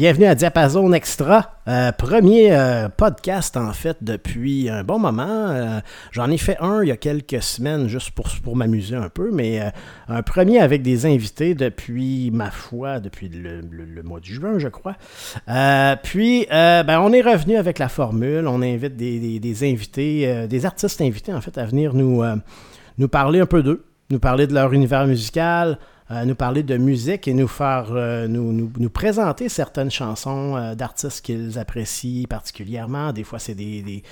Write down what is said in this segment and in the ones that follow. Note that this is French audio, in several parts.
bienvenue à Diapason Extra, euh, premier euh, podcast en fait depuis un bon moment. Euh, j'en ai fait un il y a quelques semaines juste pour, pour m'amuser un peu, mais un premier avec des invités depuis ma foi, depuis le, mois de juin je crois. puis ben, on est revenu avec la formule, on invite des, des invités, des artistes invités en fait à venir nous, nous parler un peu d'eux, nous parler de leur univers musical, euh, nous parler de musique et nous faire euh, nous, nous, présenter certaines chansons euh, d'artistes qu'ils apprécient particulièrement. Des fois, c'est des,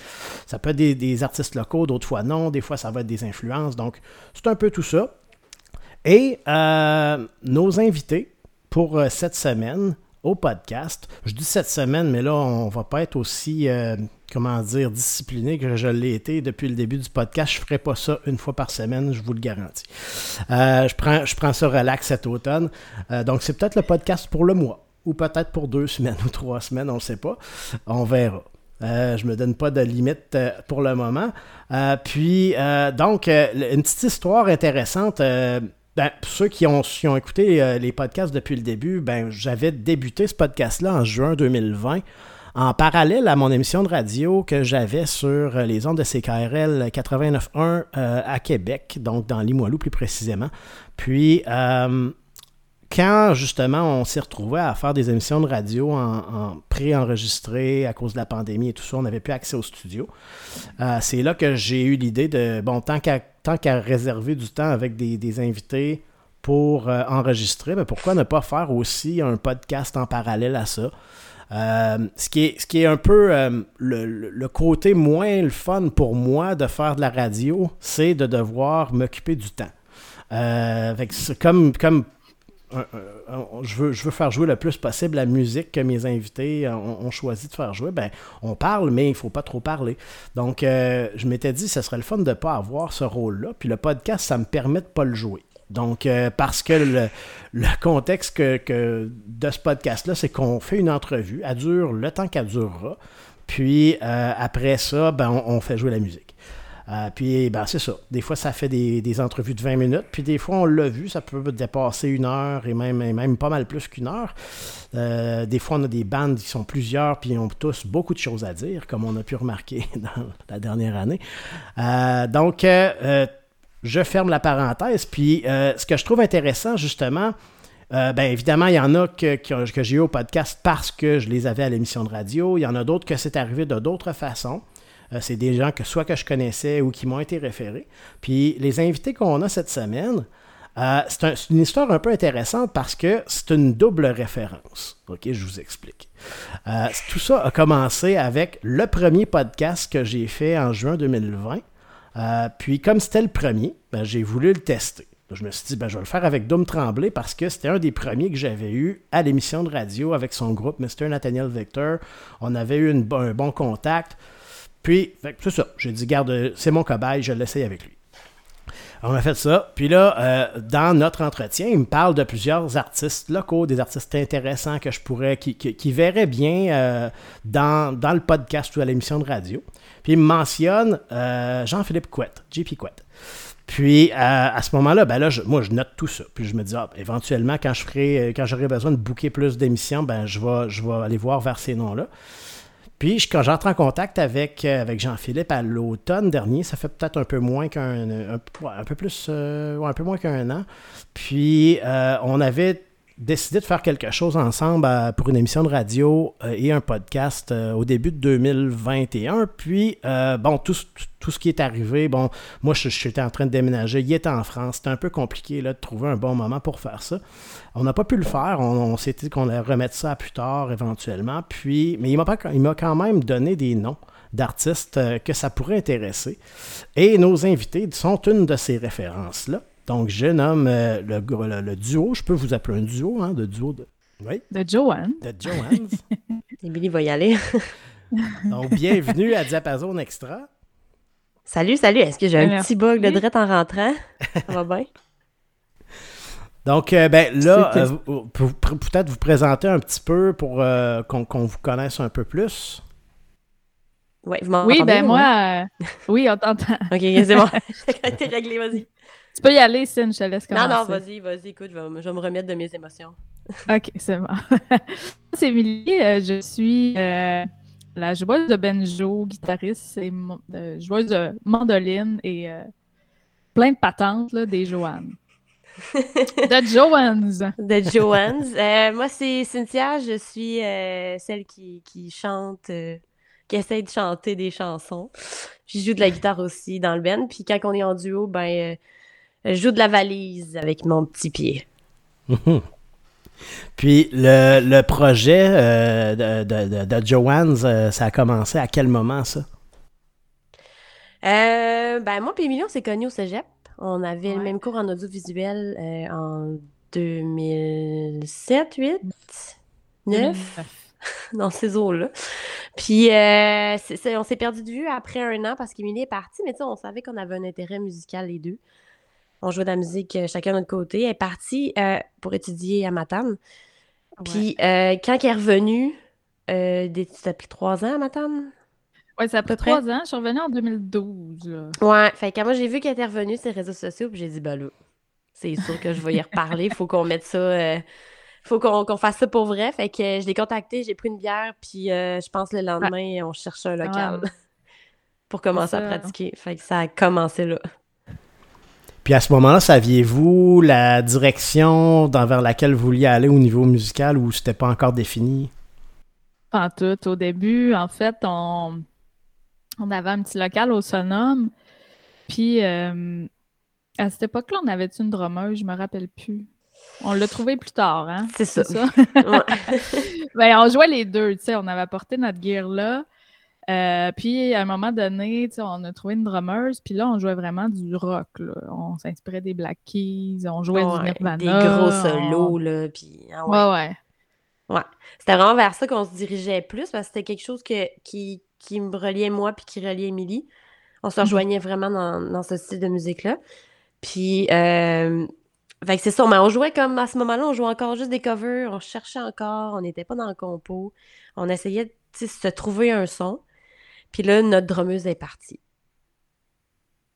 ça peut être des, artistes locaux, d'autres fois non. Des fois, ça va être des influences. Donc, c'est un peu tout ça. Et nos invités pour cette semaine au podcast, je dis cette semaine, mais là, on va pas être aussi comment dire, discipliné que je l'ai été depuis le début du podcast. Je ne ferai pas ça une fois par semaine, je vous le garantis. Euh, je, prends, je prends ça relax cet automne. Euh, donc, c'est peut-être le podcast pour le mois, ou peut-être pour deux semaines ou trois semaines, on ne sait pas. On verra. Euh, je me donne pas de limite pour le moment. puis, donc, une petite histoire intéressante. Ben, pour ceux qui ont, qui ont écouté les podcasts depuis le début, ben, j'avais débuté ce podcast-là en juin 2020 en parallèle à mon émission de radio que j'avais sur les ondes de CKRL 89.1 euh, à Québec, donc dans Limoilou plus précisément. Puis, euh, quand justement on s'est retrouvé à faire des émissions de radio en, pré-enregistré à cause de la pandémie et tout ça, on n'avait plus accès au studio. Euh, c'est là que j'ai eu l'idée de, bon, tant qu'à réserver du temps avec des, invités pour enregistrer, ben, pourquoi ne pas faire aussi un podcast en parallèle à ça? Euh, ce, qui est, ce qui est un peu euh, le, côté moins le fun pour moi de faire de la radio, c'est de devoir m'occuper du temps. Euh, comme, comme je, veux, je veux faire jouer le plus possible la musique que mes invités ont, choisi de faire jouer, ben, on parle, mais il ne faut pas trop parler. Donc, je m'étais dit, ce serait le fun de ne pas avoir ce rôle-là. Puis le podcast, ça me permet de ne pas le jouer. Donc, euh, parce que le, contexte de ce podcast-là, c'est qu'on fait une entrevue, elle dure le temps qu'elle durera, puis euh, après ça, ben, on, fait jouer la musique. Euh, puis, ben, c'est ça. Des fois, ça fait des, entrevues de 20 minutes, puis des fois, on l'a vu, ça peut dépasser une heure et même, même pas mal plus qu'une heure. des fois, on a des bandes qui sont plusieurs, puis ils ont tous beaucoup de choses à dire, comme on a pu remarquer dans la dernière année. donc, je ferme la parenthèse. Puis euh, ce que je trouve intéressant, justement, euh, ben évidemment, il y en a que, j'ai eu au podcast parce que je les avais à l'émission de radio. Il y en a d'autres que c'est arrivé de d'autres façons. Euh, c'est des gens que soit que je connaissais ou qui m'ont été référés. Puis les invités qu'on a cette semaine, c'est une histoire un peu intéressante parce que c'est une double référence. OK, je vous explique. tout ça a commencé avec le premier podcast que j'ai fait en juin 2020. Euh, puis comme c'était le premier, ben, j'ai voulu le tester. Je me suis dit, ben, je vais le faire avec Dom Tremblay parce que c'était un des premiers que j'avais eu à l'émission de radio avec son groupe, Mr. Nathaniel Victor. On avait eu un bon contact. Puis, c'est ça. J'ai dit, garde, c'est mon cobaye, je l'essaye avec lui. On a fait ça. Puis là, euh, dans notre entretien, il me parle de plusieurs artistes locaux, des artistes intéressants que je pourrais, qui, verraient bien euh, dans, dans, le podcast ou à l'émission de radio. Puis il me mentionne euh, Jean-Philippe Couette, JP Couette. Puis à ce moment-là, ben là, moi, je note tout ça. Puis je me dis, ah, éventuellement, quand je ferai, quand j'aurai besoin de booker plus d'émissions, ben je vais, je vais aller voir vers ces noms-là. Puis quand j'entre en contact avec, avec Jean-Philippe à l'automne dernier, ça fait peut-être un peu moins qu'un un, peu plus euh, un peu moins qu'un an. Puis euh, on avait décidé de faire quelque chose ensemble euh, pour une émission de radio euh, et un podcast euh, au début de 2021. Puis, bon, tout, ce qui est arrivé, bon, moi, je, j'étais en train de déménager, il était en France, c'était un peu compliqué là, de trouver un bon moment pour faire ça. On n'a pas pu le faire, on, s'est dit qu'on allait remettre ça plus tard éventuellement. Puis, mais il m'a, il m'a quand même donné des noms d'artistes que ça pourrait intéresser. Et nos invités sont une de ces références-là. Donc, je nomme euh, le, duo, je peux vous appeler un duo, hein, de duo de. Oui. De Joanne. De Joanne. Émilie va y aller. Donc, bienvenue à Diapason Extra. Salut, salut. Est-ce que j'ai un petit bug de drette en rentrant? Ça va bien? Donc, euh, ben là, euh, peut-être vous présenter un petit peu pour qu'on vous connaisse un peu plus. Ouais, vous oui, ben moi, oui, on t'entend. OK, c'est bon. T'es réglé, vas-y. Tu peux y aller, Sin, je te laisse commencer. Non, non, vas-y, vas-y, écoute, je vais, me remettre de mes émotions. OK, c'est bon. c'est Émilie, euh, je suis euh, la joueuse de banjo, guitariste et euh, joueuse de mandoline et plein de patentes là, des Joannes. de Joannes. De Joannes. moi, c'est Cynthia, je suis celle qui, qui chante, qui essaie de chanter des chansons. Je joue de la guitare aussi dans le band. Puis quand on est en duo, ben je joue de la valise avec mon petit pied. Puis le, projet euh, de, de, Joanne's, euh, ça a commencé à quel moment ça? Euh, ben moi et Emilien, on s'est connus au cégep. On avait le même cours en audiovisuel en 2007, 8, 9, dans ces eaux-là. Puis on s'est perdu de vue après un an parce qu'Emilie est partie, mais tu sais, on savait qu'on avait un intérêt musical les deux. On jouait de la musique euh, chacun de notre côté. Elle est partie euh, pour étudier à Matane. Puis euh, quand elle est revenue, euh, ça fait trois ans à Matane? Oui, ça fait trois ans. Je suis revenue en 2012. Ouais, fait que moi, j'ai vu qu'elle était revenue sur les réseaux sociaux, puis j'ai dit, bah là, c'est sûr que je vais y reparler. Il faut qu'on mette ça. Il faut qu'on fasse ça pour vrai. Fait que je l'ai contacté, j'ai pris une bière, puis je pense le lendemain, on cherche un local pour commencer à pratiquer. Fait que ça a commencé là. Puis à ce moment-là, saviez-vous la direction dans, vers laquelle vous vouliez aller au niveau musical ou c'était pas encore défini? En tout. Au début, en fait, on, on avait un petit local au Sonum. Puis euh, à cette époque-là, on avait une drummeuse, je me rappelle plus. On l'a trouvé plus tard, hein? C'est ça. ben, on jouait les deux, tu sais. On avait apporté notre gear là. Euh, puis à un moment donné, on a trouvé une drummeuse, puis là, on jouait vraiment du rock. On s'inspirait des Black Keys, on jouait du Nirvana. Des gros solos, là, puis... Ah ouais. ouais, ouais. C'était vraiment vers ça qu'on se dirigeait plus, parce que c'était quelque chose que, qui, qui me reliait moi, puis qui reliait Émilie. On se mhm. rejoignait vraiment dans, dans, ce style de musique-là. Puis, euh, fait que c'est ça, mais on jouait comme, à ce moment-là, on jouait encore juste des covers, on cherchait encore, on n'était pas dans le compo. On essayait de se trouver un son. Puis là, notre drummeuse est partie.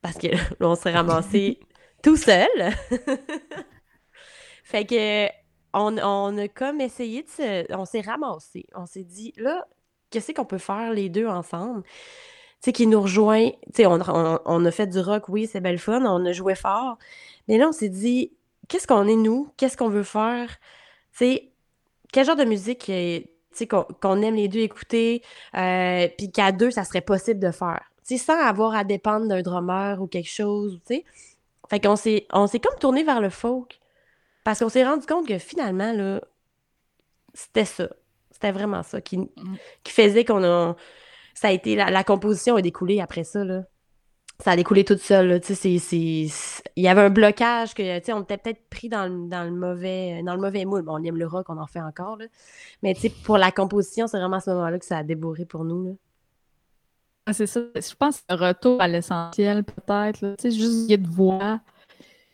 Parce que là, on s'est ramassé tout seul. fait que on, a comme essayé de se. On s'est ramassé. On s'est dit, là, qu'est-ce qu'on peut faire les deux ensemble? Tu sais, qui nous rejoint. Tu sais, on, a fait du rock, oui, c'est belle fun, on a joué fort. Mais là, on s'est dit, qu'est-ce qu'on est nous? Qu'est-ce qu'on veut faire? Tu sais, quel genre de musique qu'on aime les deux écouter, euh, puis qu'à deux, ça serait possible de faire. sans avoir à dépendre d'un drummer ou quelque chose, tu sais. Fait qu'on s'est, on s'est comme tourné vers le folk. Parce qu'on s'est rendu compte que finalement, là, c'était ça. C'était vraiment ça qui, mm. qui faisait qu'on a. Ça a été. La, la composition a découlé après ça, là ça a découlé toute seule. Il y avait un blocage que, on était peut-être pris dans le, dans, le mauvais, dans le mauvais moule. Bon, on aime le rock, on en fait encore. Là. Mais pour la composition, c'est vraiment à ce moment-là que ça a débourré pour nous. Ah, c'est ça. Je pense que c'est un retour à l'essentiel, peut-être. Juste de voix.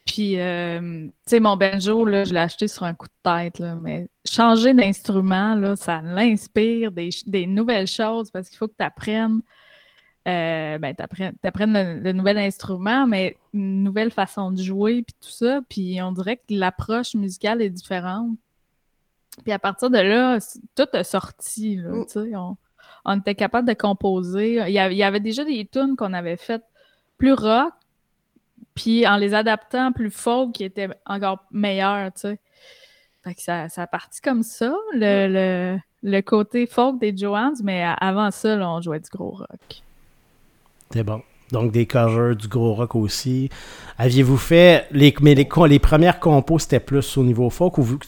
Puis, euh, tu sais, mon banjo, là, je l'ai acheté sur un coup de tête, là, mais changer d'instrument, là, ça l'inspire des, des, nouvelles choses parce qu'il faut que tu apprennes euh, ben, t'apprennes le, nouvel instrument, mais une nouvelle façon de jouer, puis tout ça. Puis on dirait que l'approche musicale est différente. Puis à partir de là, tout a sorti, là, mm. on, on, était capable de composer. Il y, avait, déjà des tunes qu'on avait faites plus rock, puis en les adaptant plus folk, qui étaient encore meilleurs, tu sais. Fait que ça, ça a parti comme ça, le, le, côté folk des Joannes, mais avant ça, on jouait du gros rock. C'est bon. Donc des covers, du gros rock aussi. Aviez-vous fait les mais les, les premières compos c'était plus au niveau folk ou vous,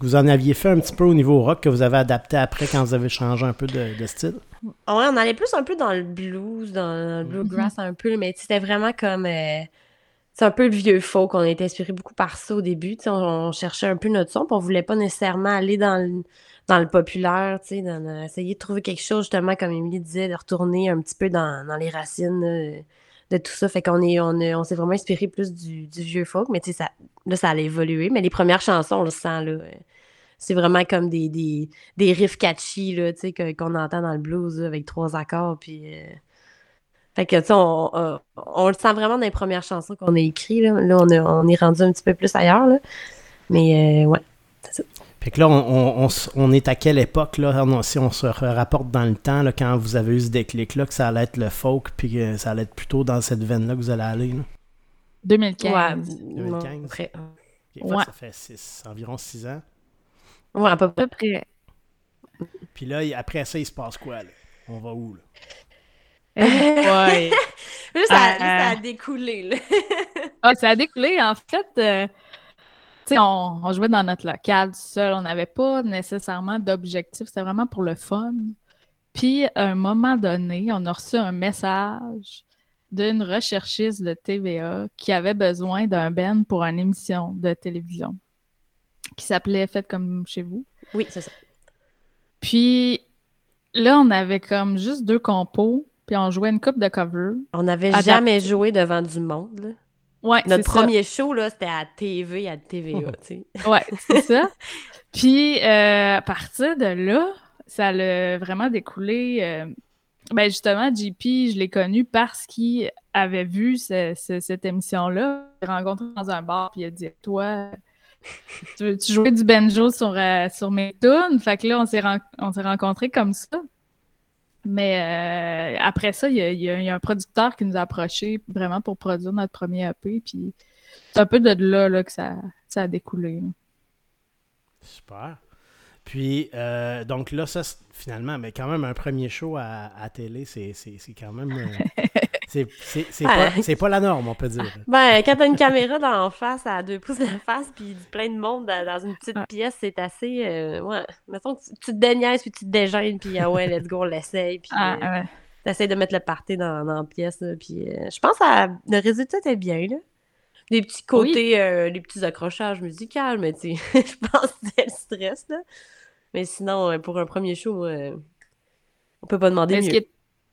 vous, en aviez fait un petit peu au niveau rock que vous avez adapté après quand vous avez changé un peu de, style? Ouais, on allait plus un peu dans le blues, dans le bluegrass un peu, mais c'était vraiment comme euh, c'est un peu le vieux folk. On été inspiré beaucoup par ça au début. On, on, cherchait un peu notre son, puis on voulait pas nécessairement aller dans le dans le populaire, tu sais, essayer de trouver quelque chose, justement, comme Émilie disait, de retourner un petit peu dans, les racines de tout ça. Fait qu'on on, on s'est vraiment inspiré plus du, vieux folk, mais tu sais, ça, là, ça a évolué. Mais les premières chansons, on le sent, là. C'est vraiment comme des, des, des riffs catchy, là, tu sais, qu'on entend dans le blues, avec trois accords, puis... Euh, Fait que, tu on, on, le sent vraiment dans les premières chansons qu'on a écrites. Là, Là, on, on est rendu un petit peu plus ailleurs. Là. Mais, euh, ouais. Fait que là, on, on- on s- on est à quelle époque, là, on- si on se rapporte dans le temps, là, quand vous avez eu ce déclic-là, que ça allait être le folk, puis que ça allait être plutôt dans cette veine-là que vous allez aller, là? 2015. Ouais, 2015. bon, après. Ok, fait, Ouais. Ça fait six- environ 6 ans. Ouais, à peu près. Puis là, après ça, il se passe quoi, là? On va où, là? ouais. Là, ça, là, Euh, ça a découlé. Là. Ah, ça a découlé. En fait, euh, sais, on, on jouait dans notre local tout seul. On n'avait pas nécessairement d'objectif. C'était vraiment pour le fun. Puis, à un moment donné, on a reçu un message d'une recherchiste de TVA qui avait besoin d'un Ben pour une émission de télévision qui s'appelait Faites comme chez vous. Oui, c'est ça. Puis là, on avait comme juste deux compos, puis on jouait une coupe de cover. On n'avait jamais joué devant du monde. Ouais, Notre ça. premier show, là, c'était à TV, à TVA, tu sais. Ouais, c'est ça. Puis, euh, à partir de là, ça a vraiment découlé. euh, ben justement, JP, je l'ai connu parce qu'il avait vu ce- ce- cette émission-là. Il l'a rencontré dans un bar, puis il a dit Toi, tu veux tu jouer du banjo sur, euh, sur mes tunes? Fait que là, on s'est ren- on s'est rencontrés comme ça. Mais euh, après ça, il y, a, y y un producteur qui nous a approchés vraiment pour produire notre premier EP. Puis c'est un peu de là, là que ça, ça a découlé. là. Super. Puis, euh, donc là, ça, finalement, mais quand même, un premier show à, à télé, c'est quand même. euh, c'est c'est- c'est Ah. pas, c'est pas la norme, on peut dire. Ben, quand t'as une caméra dans face, à deux pouces de face, puis plein de monde dans, dans une petite Ouais. pièce, c'est assez... euh, ouais. Mettons que tu, tu te déniaises, puis tu te dégênes, puis ah ouais, let's go, on l'essaye, puis Ah, euh, ouais. t'essayes de mettre le party dans, dans la pièce, là, puis euh, je pense que le résultat était bien, là. Des petits côtés, euh, des petits accrochages musicaux, mais tu sais, je pense que c'était le stress, là. Mais sinon, pour un premier show, euh, on peut pas demander mieux.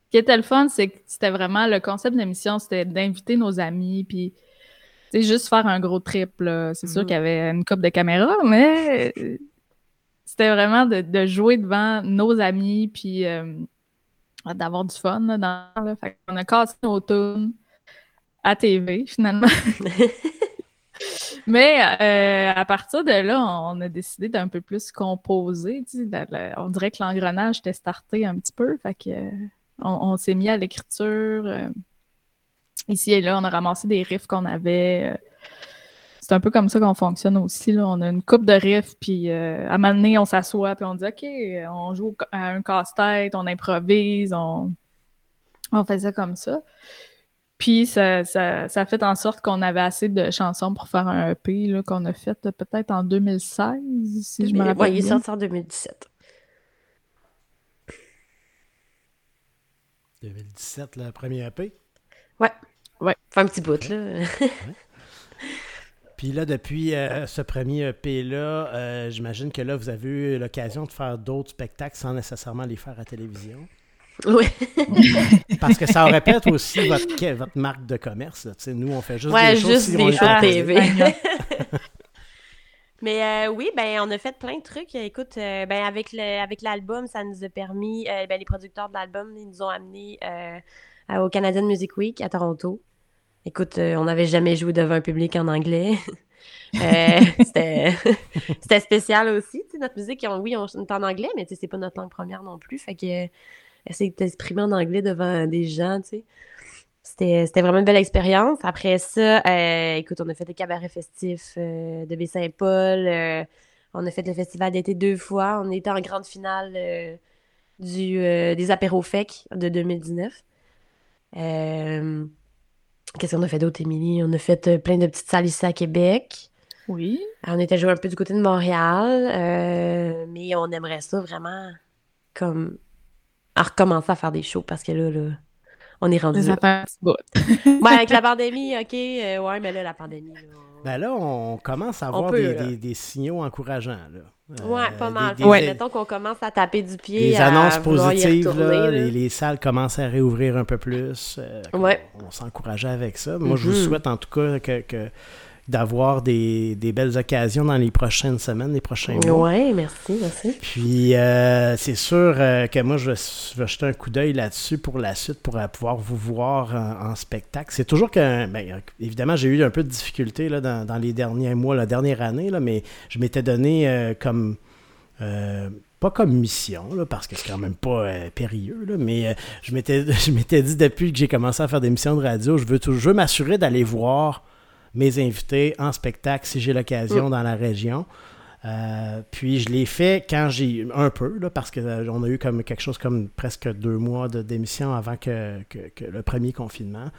Qui, ce qui était le fun, c'est que c'était vraiment le concept de l'émission, c'était d'inviter nos amis, puis sais, juste faire un gros trip. là. C'est sûr Mhm. qu'il y avait une coupe de caméra, mais c'était vraiment de, de jouer devant nos amis, puis euh, d'avoir du fun là, dans, là. Fait qu'on a cassé nos tunes à TV, finalement. Mais euh, à partir de là, on a décidé d'un peu plus composer. tu sais, on dirait que l'engrenage était starté un petit peu. Fait que, on, on s'est mis à l'écriture. euh, ici et là, on a ramassé des riffs qu'on avait. euh, c'est un peu comme ça qu'on fonctionne aussi. Là. On a une coupe de riffs, puis euh, à un moment donné, on s'assoit, puis on dit OK, on joue à un casse-tête, on improvise, on, on fait ça comme ça. Puis ça, ça, ça a fait en sorte qu'on avait assez de chansons pour faire un EP qu'on a fait peut-être en 2016, si je me rappelle Ouais, il est sorti en 2017. 2017, le premier EP. Fait un petit bout, là. Puis là, depuis euh, ce premier EP-là, euh, j'imagine que là, vous avez eu l'occasion de faire d'autres spectacles sans nécessairement les faire à télévision. oui. Parce que ça aurait pu être aussi votre, que- votre marque de commerce. là. Tu sais, nous, on fait juste Ouais, des choses juste si des TV. Mais euh, oui, ben on a fait plein de trucs. Écoute, euh, ben avec le, avec l'album, ça nous a permis. euh, ben les producteurs de l'album, ils nous ont amenés au Canadian Music Week à Toronto. Écoute, on n'avait jamais joué devant un public en anglais. C'était spécial aussi. notre musique, oui, on est en anglais, mais c'est pas notre langue première non plus. Fait que essayer de t'exprimer en anglais devant des gens, tu sais. C'était vraiment une belle expérience. Après ça, euh, écoute, on a fait des cabarets festifs euh, de Baie-Saint-Paul. euh, on a fait le festival d'été deux fois. On était en grande finale du, des apéros FEC de 2019. Euh, Qu'est-ce qu'on a fait d'autre, Émilie? On a fait plein de petites salles ici à Québec. Oui. On était joué un peu du côté de Montréal, mais on aimerait ça vraiment comme à recommencer à faire des shows parce que là, là on est rendu Ça là. Ouais, avec la pandémie, ok, euh, ouais, mais là, la pandémie, là, on- Ben là, on commence à avoir peut, des, là. des- des signaux encourageants. Là. Ouais, Euh, pas des- mal. Des, Fait que des- Mettons qu'on commence à taper du pied, des à annonces positives, retourner, là, là. Les, les salles commencent à réouvrir un peu plus. euh, Ouais. On, on s'encourageait avec ça. Moi, je vous Mhm. souhaite en tout cas que, que d'avoir des, des belles occasions dans les prochaines semaines, les prochains mois. Oui, merci, merci. Puis, euh, c'est sûr euh, que moi, je vais, je vais jeter un coup d'œil là-dessus pour la suite, pour euh, pouvoir vous voir en, en spectacle. C'est toujours que, ben, évidemment, j'ai eu un peu de difficultés là, dans, dans les derniers mois, la dernière année, là, mais je m'étais donné euh, comme. pas comme mission, là, parce que c'est quand même pas euh, périlleux, là, mais euh, je m'étais je m'étais dit depuis que j'ai commencé à faire des missions de radio, je veux toujours m'assurer d'aller voir mes invités en spectacle si j'ai l'occasion dans la région. Euh, puis je l'ai fait quand j'ai un peu, là, parce qu'on a eu comme quelque chose comme presque deux mois de démission avant que, que- que le premier confinement.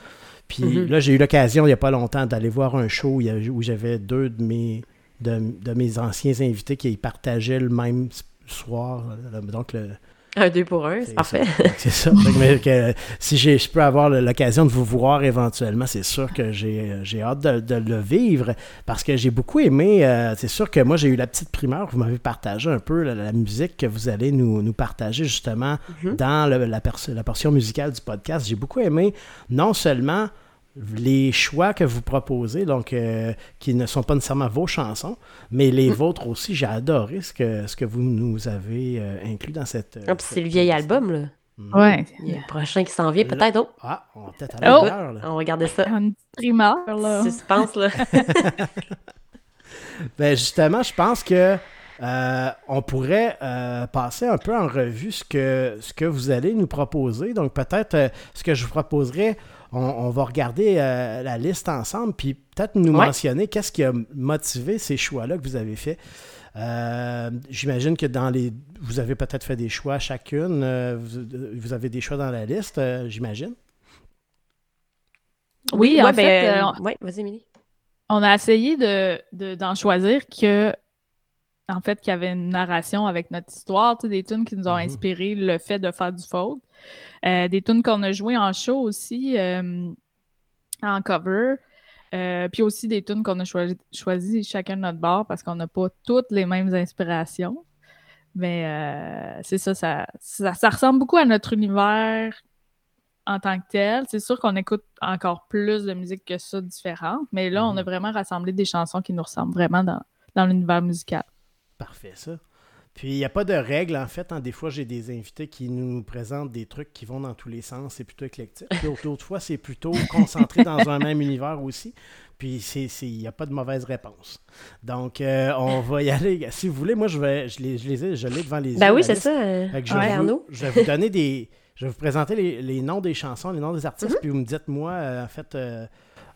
Puis Mhm. là, j'ai eu l'occasion il n'y a pas longtemps d'aller voir un show où, j'avais deux de mes, de, de mes anciens invités qui partageaient le même soir. euh, Donc, le, Un deux pour un, c'est parfait. C'est ça. Mais que, si je peux avoir l'occasion de vous voir éventuellement, c'est sûr que j'ai hâte de, de le vivre parce que j'ai beaucoup aimé. euh, c'est sûr que moi, j'ai eu la petite primeur. Vous m'avez partagé un peu la, la musique que vous allez nous, nous partager justement Mhm. dans le- la, la portion musicale du podcast. J'ai beaucoup aimé non seulement les choix que vous proposez, donc euh, qui ne sont pas nécessairement vos chansons, mais les vôtres aussi. J'ai adoré ce que, ce que vous nous avez euh, inclus dans cette. euh, Ah, puis c'est le vieil album, là. Mhm. Ouais. Il y a le prochain qui s'en vient, peut-être. Oh, Ah, on va peut-être aller Oh! là. on va regarder ça. Une petite primeur, là. Suspense, là. Ben, justement, je pense que euh, on pourrait euh, passer un peu en revue ce que, ce que vous allez nous proposer. Donc, peut-être euh, ce que je vous proposerais, on, on va regarder euh, la liste ensemble, puis peut-être nous Ouais. mentionner qu'est-ce qui a motivé ces choix-là que vous avez faits. Euh, J'imagine que dans les. Vous avez peut-être fait des choix chacune. euh, vous, vous avez des choix dans la liste, euh, j'imagine. Oui, en ouais, fait, ben, euh, ouais, vas-y, Émilie. On a essayé de, de- d'en choisir que, en fait, qu'il y avait une narration avec notre histoire, tu sais, des tunes qui nous ont Mhm. inspiré le fait de faire du folk. Euh, des tunes qu'on a jouées en show aussi, euh, en cover. Euh, puis aussi des tunes qu'on a choisi, choisi chacun de notre bord parce qu'on n'a pas toutes les mêmes inspirations. Mais euh, c'est ça ça, ça, ça ressemble beaucoup à notre univers en tant que tel. C'est sûr qu'on écoute encore plus de musique que ça différente, mais là, on a Mhm. vraiment rassemblé des chansons qui nous ressemblent vraiment dans, dans l'univers musical. Parfait, ça. Puis, il n'y a pas de règle, en fait. hein. Des fois, j'ai des invités qui nous présentent des trucs qui vont dans tous les sens. C'est plutôt éclectique. Puis, d'autres fois, c'est plutôt concentré dans un même univers aussi. Puis, c'est- c'est- il n'y a pas de mauvaise réponse. Donc, euh, on va y aller. Si vous voulez, moi, je vais, je les, je les ai, je l'ai devant les yeux. Ben oui, c'est ça. euh, Fait que je, ouais, vais vous, Arnaud. je vais vous donner des. Je vais vous présenter les, les noms des chansons, les noms des artistes, Mm-hmm. puis vous me dites, moi, euh, en fait, euh,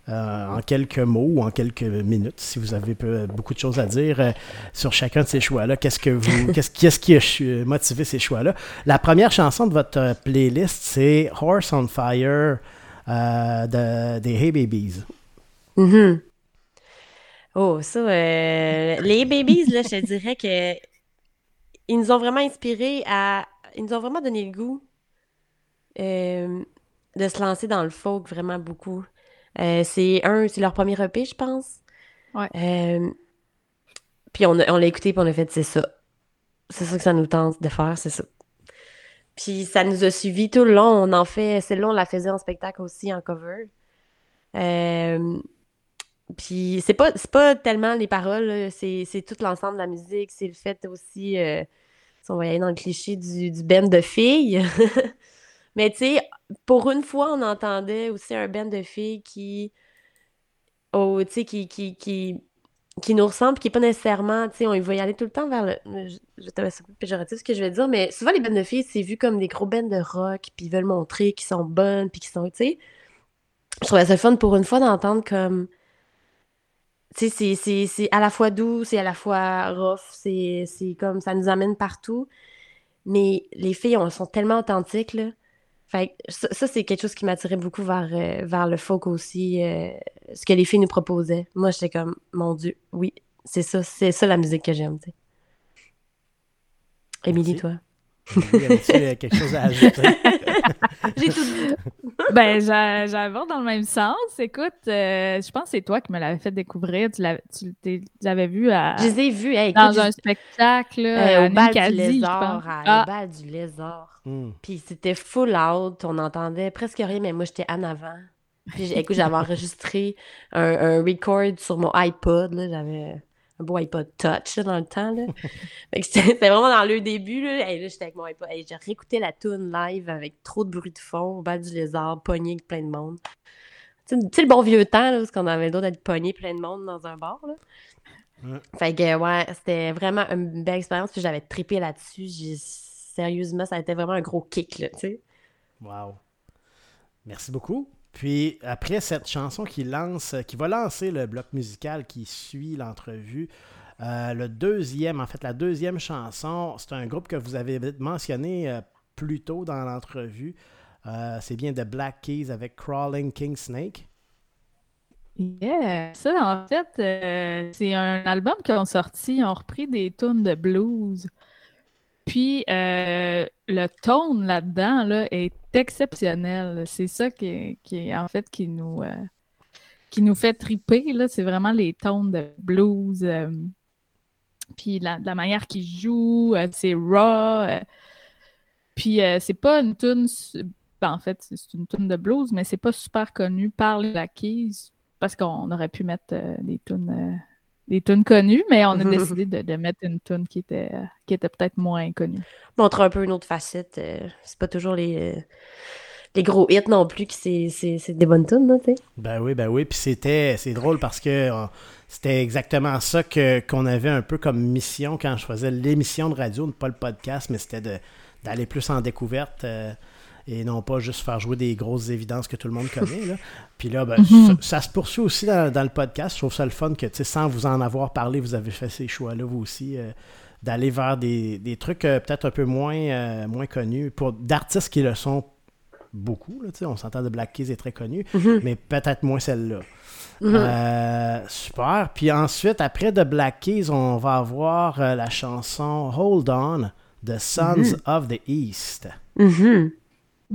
en quelques mots ou en quelques minutes, si vous avez peu- beaucoup de choses à dire euh, sur chacun de ces choix-là, qu'est-ce que vous, qu'est-ce, qu'est-ce qui a ch- motivé ces choix-là? La première chanson de votre euh, playlist, c'est Horse on Fire euh, de, des Hey Babies. Mhm. Oh, ça, euh, les babies, là, je te dirais que ils nous ont vraiment inspirés à. Ils nous ont vraiment donné le goût euh, de se lancer dans le folk vraiment beaucoup. Euh, c'est un, c'est leur premier EP, je pense. Ouais. Euh, puis on, on l'a écouté, puis on a fait, c'est ça. C'est ça que ça nous tente de faire, c'est ça. Puis ça nous a suivis tout le long. On en fait, celle-là, on la faisait en spectacle aussi, en cover. Euh, puis c'est pas, pas tellement les paroles, c'est, c'est tout l'ensemble de la musique. C'est le fait aussi, euh, si on va y aller dans le cliché du, du band de filles. Mais tu sais, pour une fois, on entendait aussi un band de filles qui, oh, tu sais, qui, qui, qui, qui nous ressemble, qui est pas nécessairement, tu sais, on va y aller tout le temps vers le. Je, je te péjoratif ce que je vais dire, mais souvent les bandes de filles, c'est vu comme des gros bands de rock, puis ils veulent montrer qu'ils sont bonnes, puis qu'ils sont, tu sais. Je trouvais ça fun pour une fois d'entendre comme. Tu sais, c'est- à la fois doux, c'est à la fois rough, c'est comme ça nous amène partout. Mais les filles, elles sont tellement authentiques, là. Fait que ça, ça, c'est quelque chose qui m'attirait beaucoup vers, euh, vers le folk aussi, euh, ce que les filles nous proposaient. Moi, j'étais comme, mon Dieu, oui, c'est ça, c'est ça la musique que j'aime, tu sais. Émilie, toi? Quelque chose à ajouter? J'ai tout dit. Ben, j'a- j'avais dans le même sens. Écoute, euh, je pense que c'est toi qui me l'avais fait découvrir. Tu l'avais, vu à, Je les ai vus, hey, dans un spectacle euh, à au bal du lézard, à- Ah, au bal du lézard. Hmm. Puis c'était full out, on entendait presque rien, mais moi, j'étais en avant. Puis, écoute, j'avais enregistré un, un, record sur mon iPod. J'avais un beau iPod Touch dans le temps. C'était vraiment dans le début. Là, là j'étais avec mon iPod. J'ai réécouté la tune live avec trop de bruit de fond, au bal du lézard, pogné avec plein de monde. Tu sais, le bon vieux temps, là, parce qu'on avait le droit d'être pogné plein de monde dans un bar. Là? Fait que, ouais, c'était vraiment une belle expérience. Puis j'avais trippé là-dessus. Sérieusement, ça a été vraiment un gros kick, là, tu sais. Wow. Merci beaucoup. Puis après cette chanson qui lance, qui va lancer le bloc musical qui suit l'entrevue, euh, le deuxième, en fait, la deuxième chanson, c'est un groupe que vous avez mentionné euh, plus tôt dans l'entrevue. Euh, c'est bien The Black Keys avec Crawling King Snake. Yeah, ça en fait, c'est un album qu'ils ont sorti, ils ont repris des tunes de blues. Puis le tone là-dedans là, est exceptionnel. C'est ça qui, qui, en fait, qui nous, euh, qui nous fait triper. C'est vraiment les tons de blues. Euh, puis la, manière qu'il joue, euh, c'est raw. puis c'est pas une tune. Ben, en fait, c'est une tune de blues, mais c'est pas super connu par les Keys parce qu'on aurait pu mettre des tunes des tunes connues, mais on a décidé de, mettre une tune qui était, qui était peut-être moins connue. Montrer un peu une autre facette. Euh, c'est pas toujours les, euh, les gros hits non plus qui c'est des bonnes tunes, tu sais. Ben oui, ben oui. Puis c'était c'est drôle parce que euh, c'était exactement ça que qu'on avait un peu comme mission quand je faisais l'émission de radio, pas le podcast, mais c'était d'aller plus en découverte et non pas juste faire jouer des grosses évidences que tout le monde connaît. Là. Puis là, ben, mhm. ça, se poursuit aussi dans, le podcast. Je trouve ça le fun que, sans vous en avoir parlé, vous avez fait ces choix-là, vous aussi, euh, d'aller vers des, trucs euh, peut-être un peu moins, euh, moins connus, pour d'artistes qui le sont beaucoup. Là, on s'entend de Black Keys est très connu, mhm. mais peut-être moins celle-là. Mhm. super. Puis ensuite, après de Black Keys, on va avoir la chanson Hold On de Sons of the East.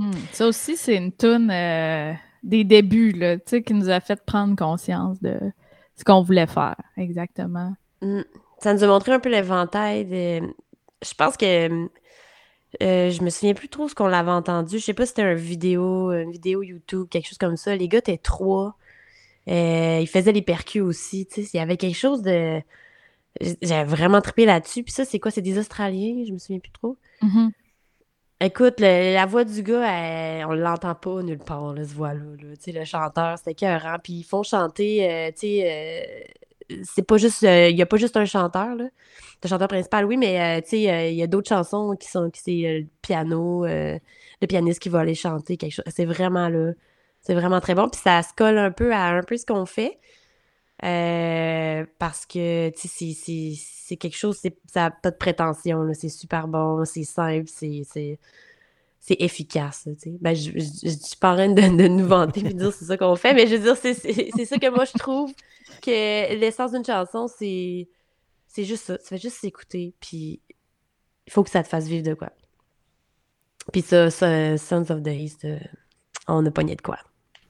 Hmm. Ça aussi, c'est une toune euh, des débuts, là, qui nous a fait prendre conscience de ce qu'on voulait faire, exactement. Hmm. Ça nous a montré un peu l'éventail de... Je pense que... Euh, je me souviens plus trop ce qu'on l'avait entendu. Je sais pas si c'était une vidéo, une vidéo YouTube, quelque chose comme ça. Les gars étaient trois. Euh, ils faisaient les percus aussi. Il y avait quelque chose de. J'avais vraiment trippé là-dessus. Puis ça, c'est quoi? C'est des Australiens? Je me souviens plus trop. Mm-hmm. Écoute, la voix du gars, on l'entend pas nulle part, là, ce voix-là. Le chanteur, c'était écœurant. Puis ils font chanter, euh, tu sais, euh, c'est pas juste, euh, il y a pas juste un chanteur, là. Le chanteur principal, oui, mais tu sais, il y a d'autres chansons qui sont, qui c'est le piano, le pianiste qui va aller chanter quelque chose. C'est vraiment, là, c'est vraiment très bon. Puis ça se colle un peu à un peu ce qu'on fait. Parce que, tu sais, c'est quelque chose, ça n'a pas de prétention, c'est super bon, c'est simple, c'est efficace. Ben, je ne suis pas en train de, nous vanter et de dire c'est ça qu'on fait, mais je veux dire, c'est ça que moi je trouve que l'essence d'une chanson, c'est juste ça. Tu fais juste s'écouter, puis il faut que ça te fasse vivre de quoi. Puis ça, ça Sons of the East, euh, on a pogné de quoi.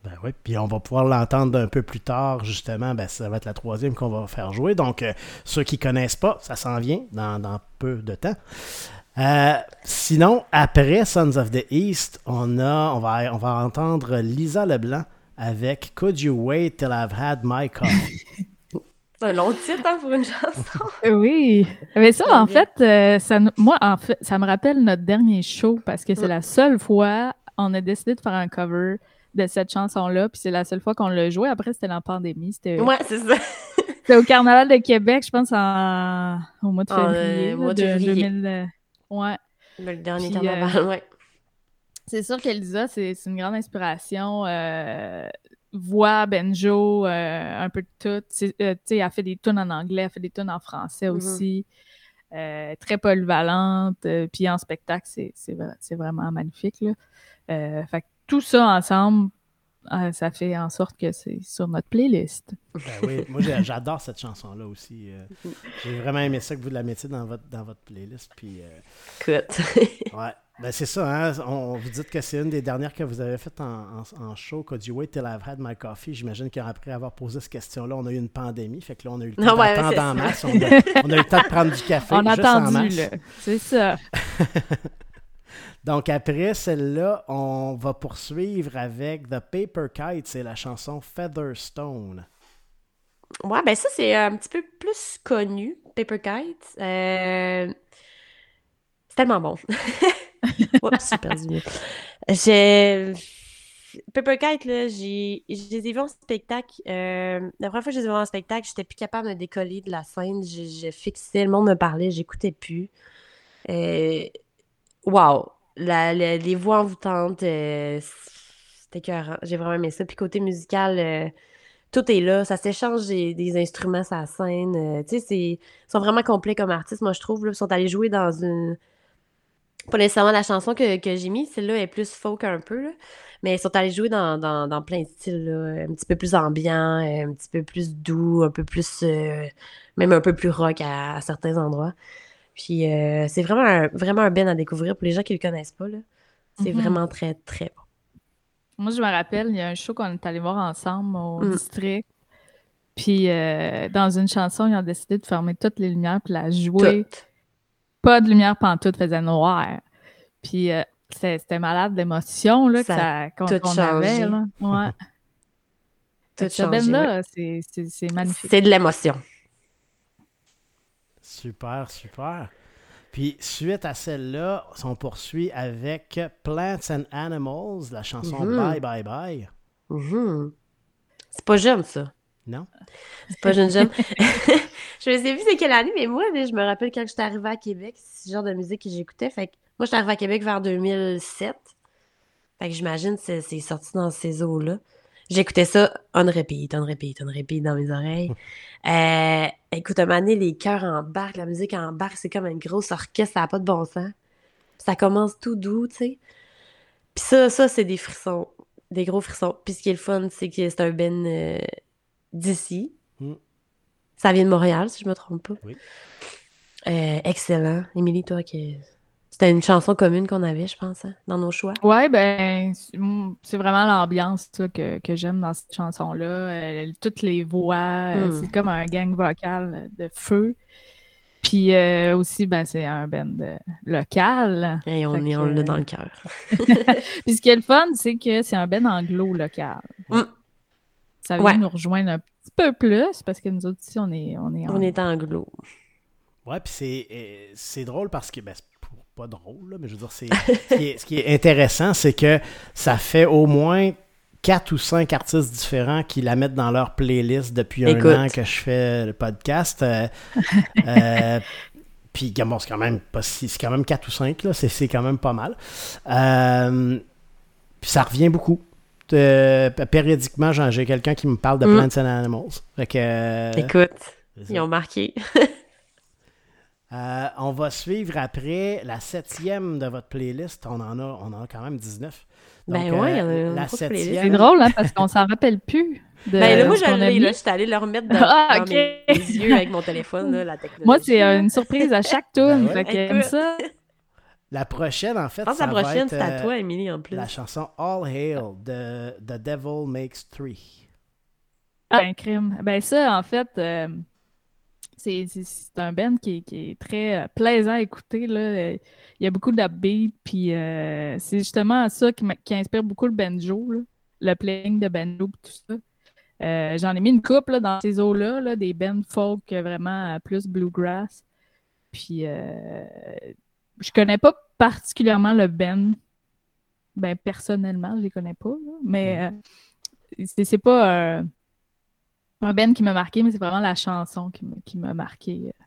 Ben oui, puis on va pouvoir l'entendre un peu plus tard, justement. Ben, ça va être la troisième qu'on va faire jouer. Donc, euh, ceux qui ne connaissent pas, ça s'en vient dans, peu de temps. Euh, sinon, après Sons of the East, on, a, on, va, on va entendre Lisa Leblanc avec Could You Wait Till I've Had My Coffee? C'est un long titre hein, pour une chanson. oui. Mais ça, en fait, euh, ça, moi, en fait, ça me rappelle notre dernier show parce que c'est la seule fois on a décidé de faire un cover de cette chanson-là. Puis c'est la seule fois qu'on l'a joué. Après, c'était la pandémie. C'était... Ouais, c'est ça. c'était au Carnaval de Québec, je pense, en... au mois de février. mois de, février. 2000... Euh, ouais. Le dernier carnaval, euh, ouais. C'est sûr qu'Elisa, c'est, c'est une grande inspiration. Euh, voix, banjo, un peu de tout. sais, elle fait des tunes en anglais, elle fait des tunes en français mm-hmm. aussi. très polyvalente. puis en spectacle, c'est, c'est, c'est vraiment magnifique. Là. fait tout ça ensemble, euh, ça fait en sorte que c'est sur notre playlist. Ben oui, moi j'adore cette chanson-là aussi. Euh. J'ai vraiment aimé ça que vous la mettiez dans votre, dans votre playlist. Puis, euh, ouais. Ben c'est ça, hein? On, vous dit que c'est une des dernières que vous avez faites en, en, show, Could You Wait Till I've Had My Coffee? J'imagine qu'après avoir posé cette question-là, on a eu une pandémie, fait que là, on a eu le temps d'attendre en masse. On a, eu le temps de prendre du café. On a attendu, là. C'est ça. Donc après celle-là, on va poursuivre avec The Paper Kite, c'est la chanson Featherstone. Ouais, ben ça, c'est un petit peu plus connu, Paper Kite. Euh, C'est tellement bon. Oups, perdu. J'ai... Paper Kite, là, j'ai... Je les ai en spectacle. Euh, La première fois que je les ai vus en spectacle, j'étais plus capable de me décoller de la scène. Je, je fixais, le monde me parlait, j'écoutais plus. Euh... La- les voix envoûtantes, euh, c'était écœurant. J'ai vraiment aimé ça. Puis côté musical... euh, tout est là, ça s'échange des, instruments la scène. euh, tu sais, ils sont vraiment complets comme artistes, moi, je trouve. Ils sont allés jouer dans une. Pas nécessairement la chanson que, que j'ai mise, celle-là est plus folk un peu, mais ils sont allés jouer dans, dans, plein de styles, un petit peu plus ambiant, un petit peu plus doux, un peu plus. même un peu plus rock à certains endroits. Puis euh, c'est vraiment un, vraiment un Ben à découvrir pour les gens qui le connaissent pas, là. C'est Mhm. vraiment très, très bon. Moi, je me rappelle, il y a un show qu'on est allé voir ensemble au Mm. district. Puis, euh, dans une chanson, ils ont décidé de fermer toutes les lumières puis la jouer. Pas de lumière pantoute, faisait noir. Puis, euh, c'était malade d'émotion là, que Ça qu'on tout qu'on avait. Là. Ouais. Tout Ce c'est c'est magnifique. C'est de l'émotion. Super, super. Puis suite à celle-là, on poursuit avec Plants and Animals, la chanson Mhm. Bye Bye Bye. Mhm. C'est pas jeune, ça. Non? C'est pas jeune, jeune. je sais plus c'est quelle année, mais moi, je me rappelle quand j'étais arrivée à Québec, c'est ce genre de musique que j'écoutais. Fait que moi, j'étais arrivée à Québec vers 2007. Fait que j'imagine que c'est c'est sorti dans ces eaux-là. J'écoutais ça on repeat, on repeat, on repeat dans mes oreilles. Euh, écoute, à un moment donné, les chœurs embarquent, la musique embarque, c'est comme un gros orchestre, ça n'a pas de bon sens. Ça commence tout doux, tu sais. Puis ça, ça c'est des frissons, des gros frissons. Puis ce qui est le fun, c'est que c'est un ben euh, d'ici. Mm. Ça vient de Montréal, si je me trompe pas. Oui. Euh, excellent. Émilie, toi, que... c'était une chanson commune qu'on avait, je pense, hein, dans nos choix. Ouais, ben, c'est mm, c'est vraiment l'ambiance que, que j'aime dans cette chanson-là. Euh, toutes les voix, euh, Mm. c'est comme un gang vocal de feu. Puis euh, aussi, ben, c'est un band euh, local. Et on est on l'a dans le cœur. Puis ce qui est le fun, c'est que c'est un band anglo local. Mm. Ça vient Ouais. nous rejoindre un petit peu plus parce que nous autres ici, on est, on est en- On est anglo. Ouais, puis c'est, c'est drôle parce que, ben, pas drôle, là, mais je veux dire, c'est, ce, qui est, ce qui est intéressant, c'est que ça fait au moins quatre ou cinq artistes différents qui la mettent dans leur playlist depuis Écoute. un an que je fais le podcast. Euh, euh, puis, bon, c'est quand même pas si, c'est quand même quatre ou cinq, là, c'est, c'est quand même pas mal. Euh, puis ça revient beaucoup. Périodiquement, j'ai quelqu'un qui me parle de Mm. Plants and Animals. Fait que, Écoute, ils ont marqué. Euh, on va suivre après la septième de votre playlist. On en a, on en a quand même 19. Ben Donc, ouais, il y en a euh, une la septième. C'est drôle, hein, parce qu'on s'en rappelle plus. De, Ben là, moi, mis. là. J'étais allée le remettre dans, Ah, dans mes yeux avec mon téléphone, là, la technologie. Moi, c'est euh, une surprise à chaque. Ben ouais. Que Écoute. ça. La prochaine, en fait, Je pense que ça la va prochaine, être c'est à toi, Émilie, en plus. la chanson All Hail de The Devil Makes Three. Ah, un crime. Ben ça, en fait, euh, c'est un band qui, est- qui est très euh, plaisant à écouter. Là. Il y a beaucoup d'upbeat, puis euh, c'est justement ça qui, qui inspire beaucoup le banjo, là. le playing de banjo et tout ça. Euh, J'en ai mis une couple là, dans ces eaux-là, là, des bands folk vraiment plus bluegrass. Puis euh, je connais pas particulièrement le band. Ben personnellement, je les connais pas, là, mais c'est c'est pas un band qui m'a marqué, mais c'est vraiment la chanson qui m'a- qui m'a marqué euh,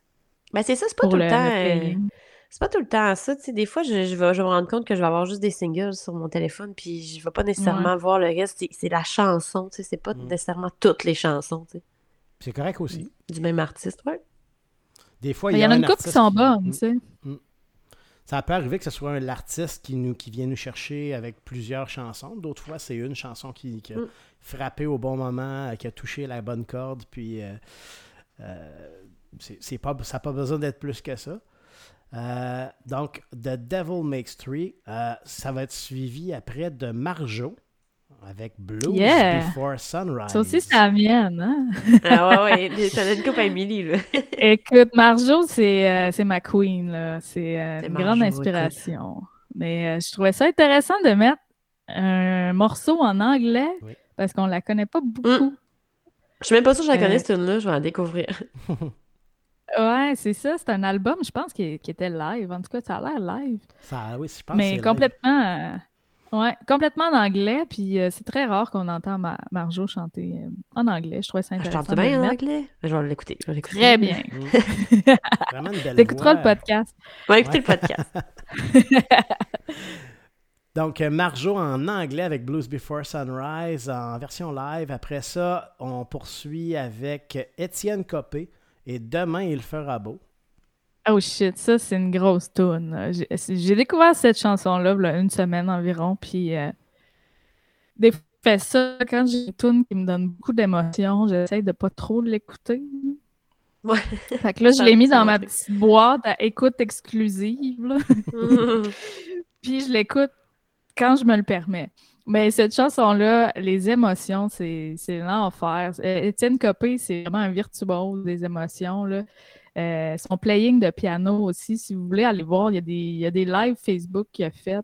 Ben, c'est ça, c'est pas tout le, le temps. le euh. C'est pas tout le temps ça, tu sais. Des fois, je, je, vais, je vais me rendre compte que je vais avoir juste des singles sur mon téléphone, puis je vais pas nécessairement voir le reste. C'est- C'est la chanson, tu sais. C'est pas Mm. nécessairement toutes les chansons, tu sais, C'est correct aussi. du même artiste, ouais. Des fois, Il y en a un une couple qui sont bonnes, Mm. tu sais. Ça peut arriver que ce soit l'artiste qui, nous, qui vient nous chercher avec plusieurs chansons. D'autres fois, c'est une chanson qui, qui a Mm. frappé au bon moment, euh, qui a touché la bonne corde, puis euh, euh, c'est pas, ça n'a pas besoin d'être plus que ça. Euh, donc, The Devil Makes Three, ça va être suivi après de Marjo avec Blues Yeah. Before Sunrise. Ça aussi, c'est la mienne. Hein? ah ouais, ouais. T'en as une coupe à Émilie, là. Écoute, Marjo, c'est euh, c'est ma queen. là. C'est euh, une Marjo, grande écoute. inspiration. Mais euh, je trouvais ça intéressant de mettre un morceau en anglais Oui. parce qu'on la connaît pas beaucoup. Je suis même pas sûre que je la connais, Euh. cette tune-là. Je vais la découvrir. Ouais, c'est ça. C'est un album, je pense, qui, qui était live. En tout cas, ça a l'air live. Ça, oui, je pense que Mais complètement, ouais, complètement en anglais. Puis euh, c'est très rare qu'on entend Ma- Marjo chanter euh, en anglais. Je trouvais ça Je intéressant. chante de le bien en anglais. Je vais l'écouter. je vais l'écouter. Très bien. live. Vraiment une belle T'écouteras voix. le podcast. On va écouter le podcast. Donc, euh, Marjo en anglais avec Blues Before Sunrise en version live. Après ça, on poursuit avec Étienne Copé et Demain il fera beau. Oh shit, ça c'est une grosse tune. J'ai découvert cette chanson-là une semaine environ, puis euh, des fois, ça quand j'ai une tune qui me donne beaucoup d'émotions, j'essaie de pas trop l'écouter. Ouais. Fait que là, je l'ai mis dans ma petite boîte à écoute exclusive, là. puis je l'écoute quand je me le permets. Mais cette chanson-là, les émotions, c'est c'est l'enfer. Euh, Étienne Copé, c'est vraiment un virtuose des émotions. Là. Euh, son playing de piano aussi, si vous voulez aller voir, il y a des, il y a des lives Facebook qu'il a fait,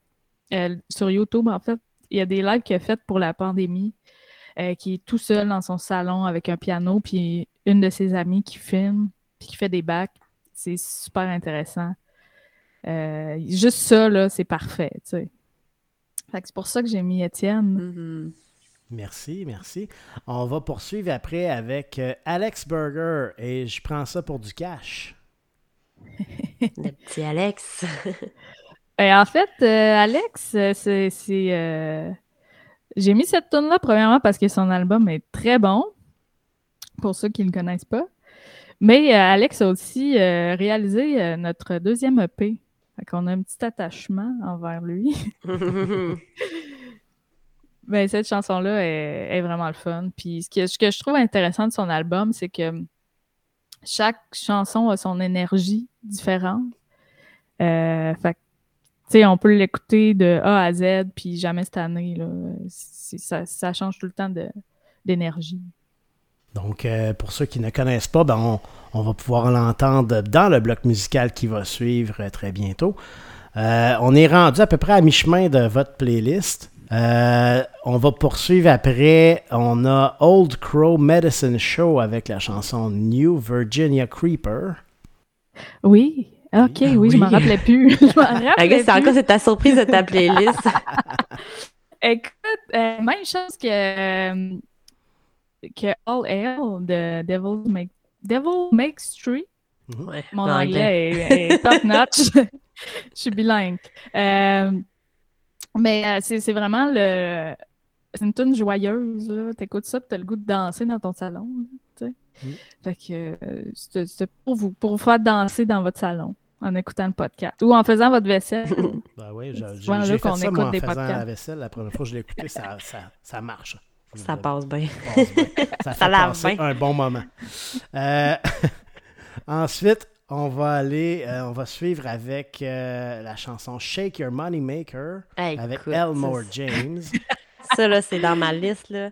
euh, sur YouTube en fait, il y a des lives qu'il a fait pour la pandémie, euh, qui est tout seul dans son salon avec un piano, puis une de ses amies qui filme, puis qui fait des bacs. C'est super intéressant. Juste ça, là, c'est parfait, tu sais. C'est pour ça que j'ai mis Étienne. Mhm. Merci, merci. On va poursuivre après avec euh, Alex Burger et je prends ça pour du cash. Le petit Alex. Et en fait, euh, Alex, euh, c'est. euh, J'ai mis cette tune là premièrement parce que son album est très bon, pour ceux qui ne le connaissent pas. Mais euh, Alex a aussi euh, réalisé euh, notre deuxième EP. Fait qu'on a un petit attachement envers lui. Ben, cette chanson-là est, vraiment le fun. Puis ce que, ce que je trouve intéressant de son album, c'est que chaque chanson a son énergie différente. Euh, tu sais, on peut l'écouter de A à Z, puis jamais cette année. Là, ça, ça change tout le temps d'énergie. Donc, euh, pour ceux qui ne connaissent pas, ben, on, on va pouvoir l'entendre dans le bloc musical qui va suivre très bientôt. Euh, on est rendu à peu près à mi-chemin de votre playlist. Euh, on va poursuivre après. On a Old Crow Medicine Show avec la chanson New Virginia Creeper. Oui, ok, oui, je m'en Oui. rappelais plus. je m'en rappelais c'est plus. encore c'est ta surprise de ta playlist. Écoute, euh, même chose que, euh, que All Hell de Devil, Make, Devil Makes Tree. Ouais, Mon anglais est, est top notch. Je suis bilingue. Euh, mais euh, c'est c'est vraiment le. C'est une tune joyeuse. là. T'écoutes ça, tu as le goût de danser dans ton salon. là. Mm. Fait que euh, c'est pour vous, pour vous faire danser dans votre salon en écoutant le podcast ou en faisant votre vaisselle. Ben oui, j'ai fait qu'on ça moi, écoute en des faisant la podcasts. vaisselle. La première fois que je l'ai écouté, ça, ça, ça marche. Ça passe bien. passe bien. Ça fait lave passer bien. un bon moment. Euh, ensuite, on va aller, euh, on va suivre avec euh, la chanson Shake Your Money Maker Hey, avec écoute, Elmore ça, James. Ça, là, c'est dans ma liste, là.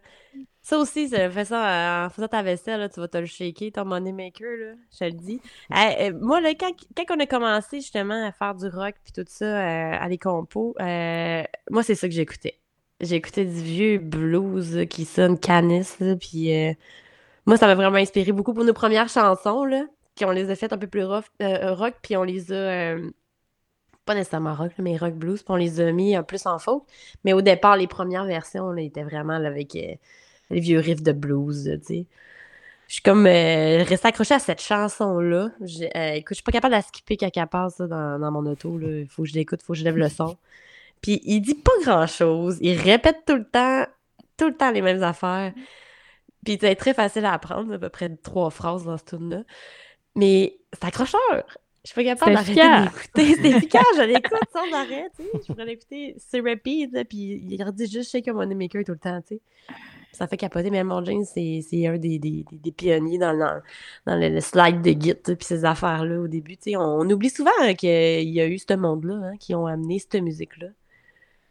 Ça aussi, ça, fais ça euh, en faisant ta vaisselle, là, tu vas te le shaker, ton moneymaker, là, je te le dis. Hey, euh, moi, là, quand, quand on a commencé, justement, à faire du rock puis tout ça, euh, à les compos, moi, c'est ça que j'écoutais. J'écoutais du vieux blues là, qui sonne canis, là, puis moi, ça m'a vraiment inspiré beaucoup pour nos premières chansons, là, qu'on les a faites un peu plus rough- euh, rock, puis on les a... euh, pas nécessairement rock, là, mais rock blues, puis on les a mis un plus en folk. Mais au départ, les premières versions, là, étaient vraiment là, avec euh, les vieux riffs de blues, là, tu sais. Je suis comme euh, restée accrochée à cette chanson-là. Euh, écoute, je suis pas capable de la skipper quand elle passe là, dans, dans mon auto. Là. Il faut que je l'écoute, il faut que je lève le son. Puis il dit pas grand-chose. Il répète tout le temps, tout le temps les mêmes affaires. Puis c'est très facile à apprendre, à peu près trois phrases dans ce tune-là. Mais c'est accrocheur. Je suis pas capable C'est d'arrêter d'écouter. C'est efficace, je l'écoute sans arrêt, tu sais. Je pourrais l'écouter repeat, là, puis il redit juste Shake Your Maker tout le temps, tu sais. Ça fait capoter. Mais Elmore James, c'est c'est un des, des, des- pionniers dans, dans, dans le, le slide de Git, puis ces affaires-là au début. tu sais. On, on oublie souvent hein, qu'il y a eu ce monde-là hein, qui ont amené cette musique-là.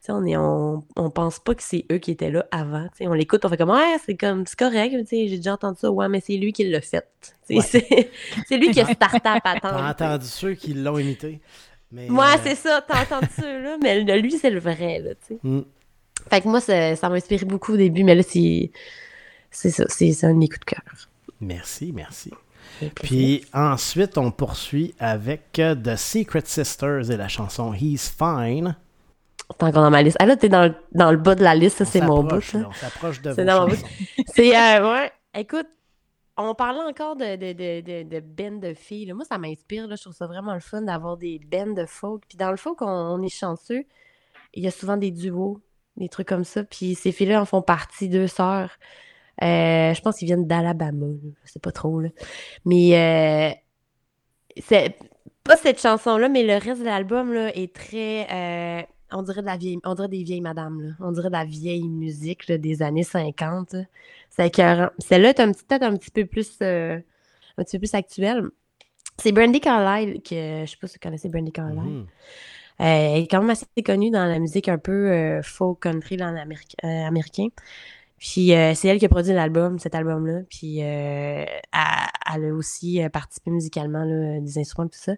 On, est, on, on pense pas que c'est eux qui étaient là avant. On l'écoute, on fait comme Ouais, c'est comme c'est correct, j'ai déjà entendu ça. Ouais, mais c'est lui qui l'a fait. Ouais. C'est lui qui a starté à T'as patente. tu sais. entendu ceux qui l'ont imité. Mais, Moi, euh, c'est ça, t'as entendu ça, là, mais lui, c'est le vrai, là, tu sais. mm, Fait que moi, ça, ça m'a inspiré beaucoup au début, mais là, c'est. C'est ça, c'est un de mes coups de cœur. merci, merci. Puis ensuite, on poursuit avec euh, The Secret Sisters et la chanson He's Fine. C'est encore dans ma liste. Ah là, t'es dans, le- dans le bas de la liste, ça, c'est mon bout. On s'approche de C'est dans mon chansons. C'est, euh, ouais, écoute, on parlait encore de, de, de, de, de bands de filles. là. Moi, ça m'inspire, là. Je trouve ça vraiment le fun d'avoir des bands de folk. Puis dans le folk, on, on est chanceux. Il y a souvent des duos, des trucs comme ça. Puis ces filles-là en font partie, deux sœurs. Euh, je pense qu'ils viennent d'Alabama, je sais pas trop, là. Mais euh, c'est pas cette chanson-là, mais le reste de l'album, là, est très... on dirait de la vieille, on dirait des vieilles madames, là. On dirait de la vieille musique, là, des années 50. là. C'est écœurant. Celle-là est un petit, peut-être un petit peu plus, euh, un petit peu plus actuelle. C'est Brandy Carlile, que je sais pas si vous connaissez Brandy Carlile. Mhm. Euh, elle est quand même assez connue dans la musique un peu euh, folk country là, euh, américain. Puis euh, c'est elle qui a produit l'album, cet album-là. Puis euh, elle, elle a aussi participé musicalement, là, des instruments, tout ça.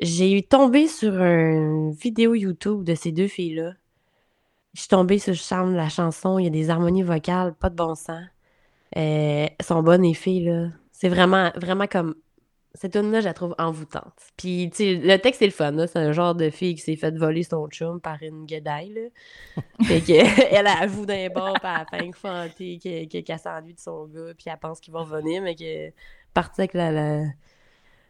J'ai eu tombé sur une vidéo YouTube de ces deux filles-là. Je suis tombée sur le charme de la chanson. Il y a des harmonies vocales, pas de bon sens. Euh, elles sont bonnes, les filles, là. C'est vraiment, vraiment comme cette tune-là, je la trouve envoûtante. Puis, tu sais, le texte est le fun, là. C'est un genre de fille qui s'est fait voler son chum par une guédaille, là. fait que, elle avoue d'un bord, puis elle fait fanter que- que- qu'elle s'ennuie de son gars, puis elle pense qu'il va revenir, mais qu'elle est partie avec la, la,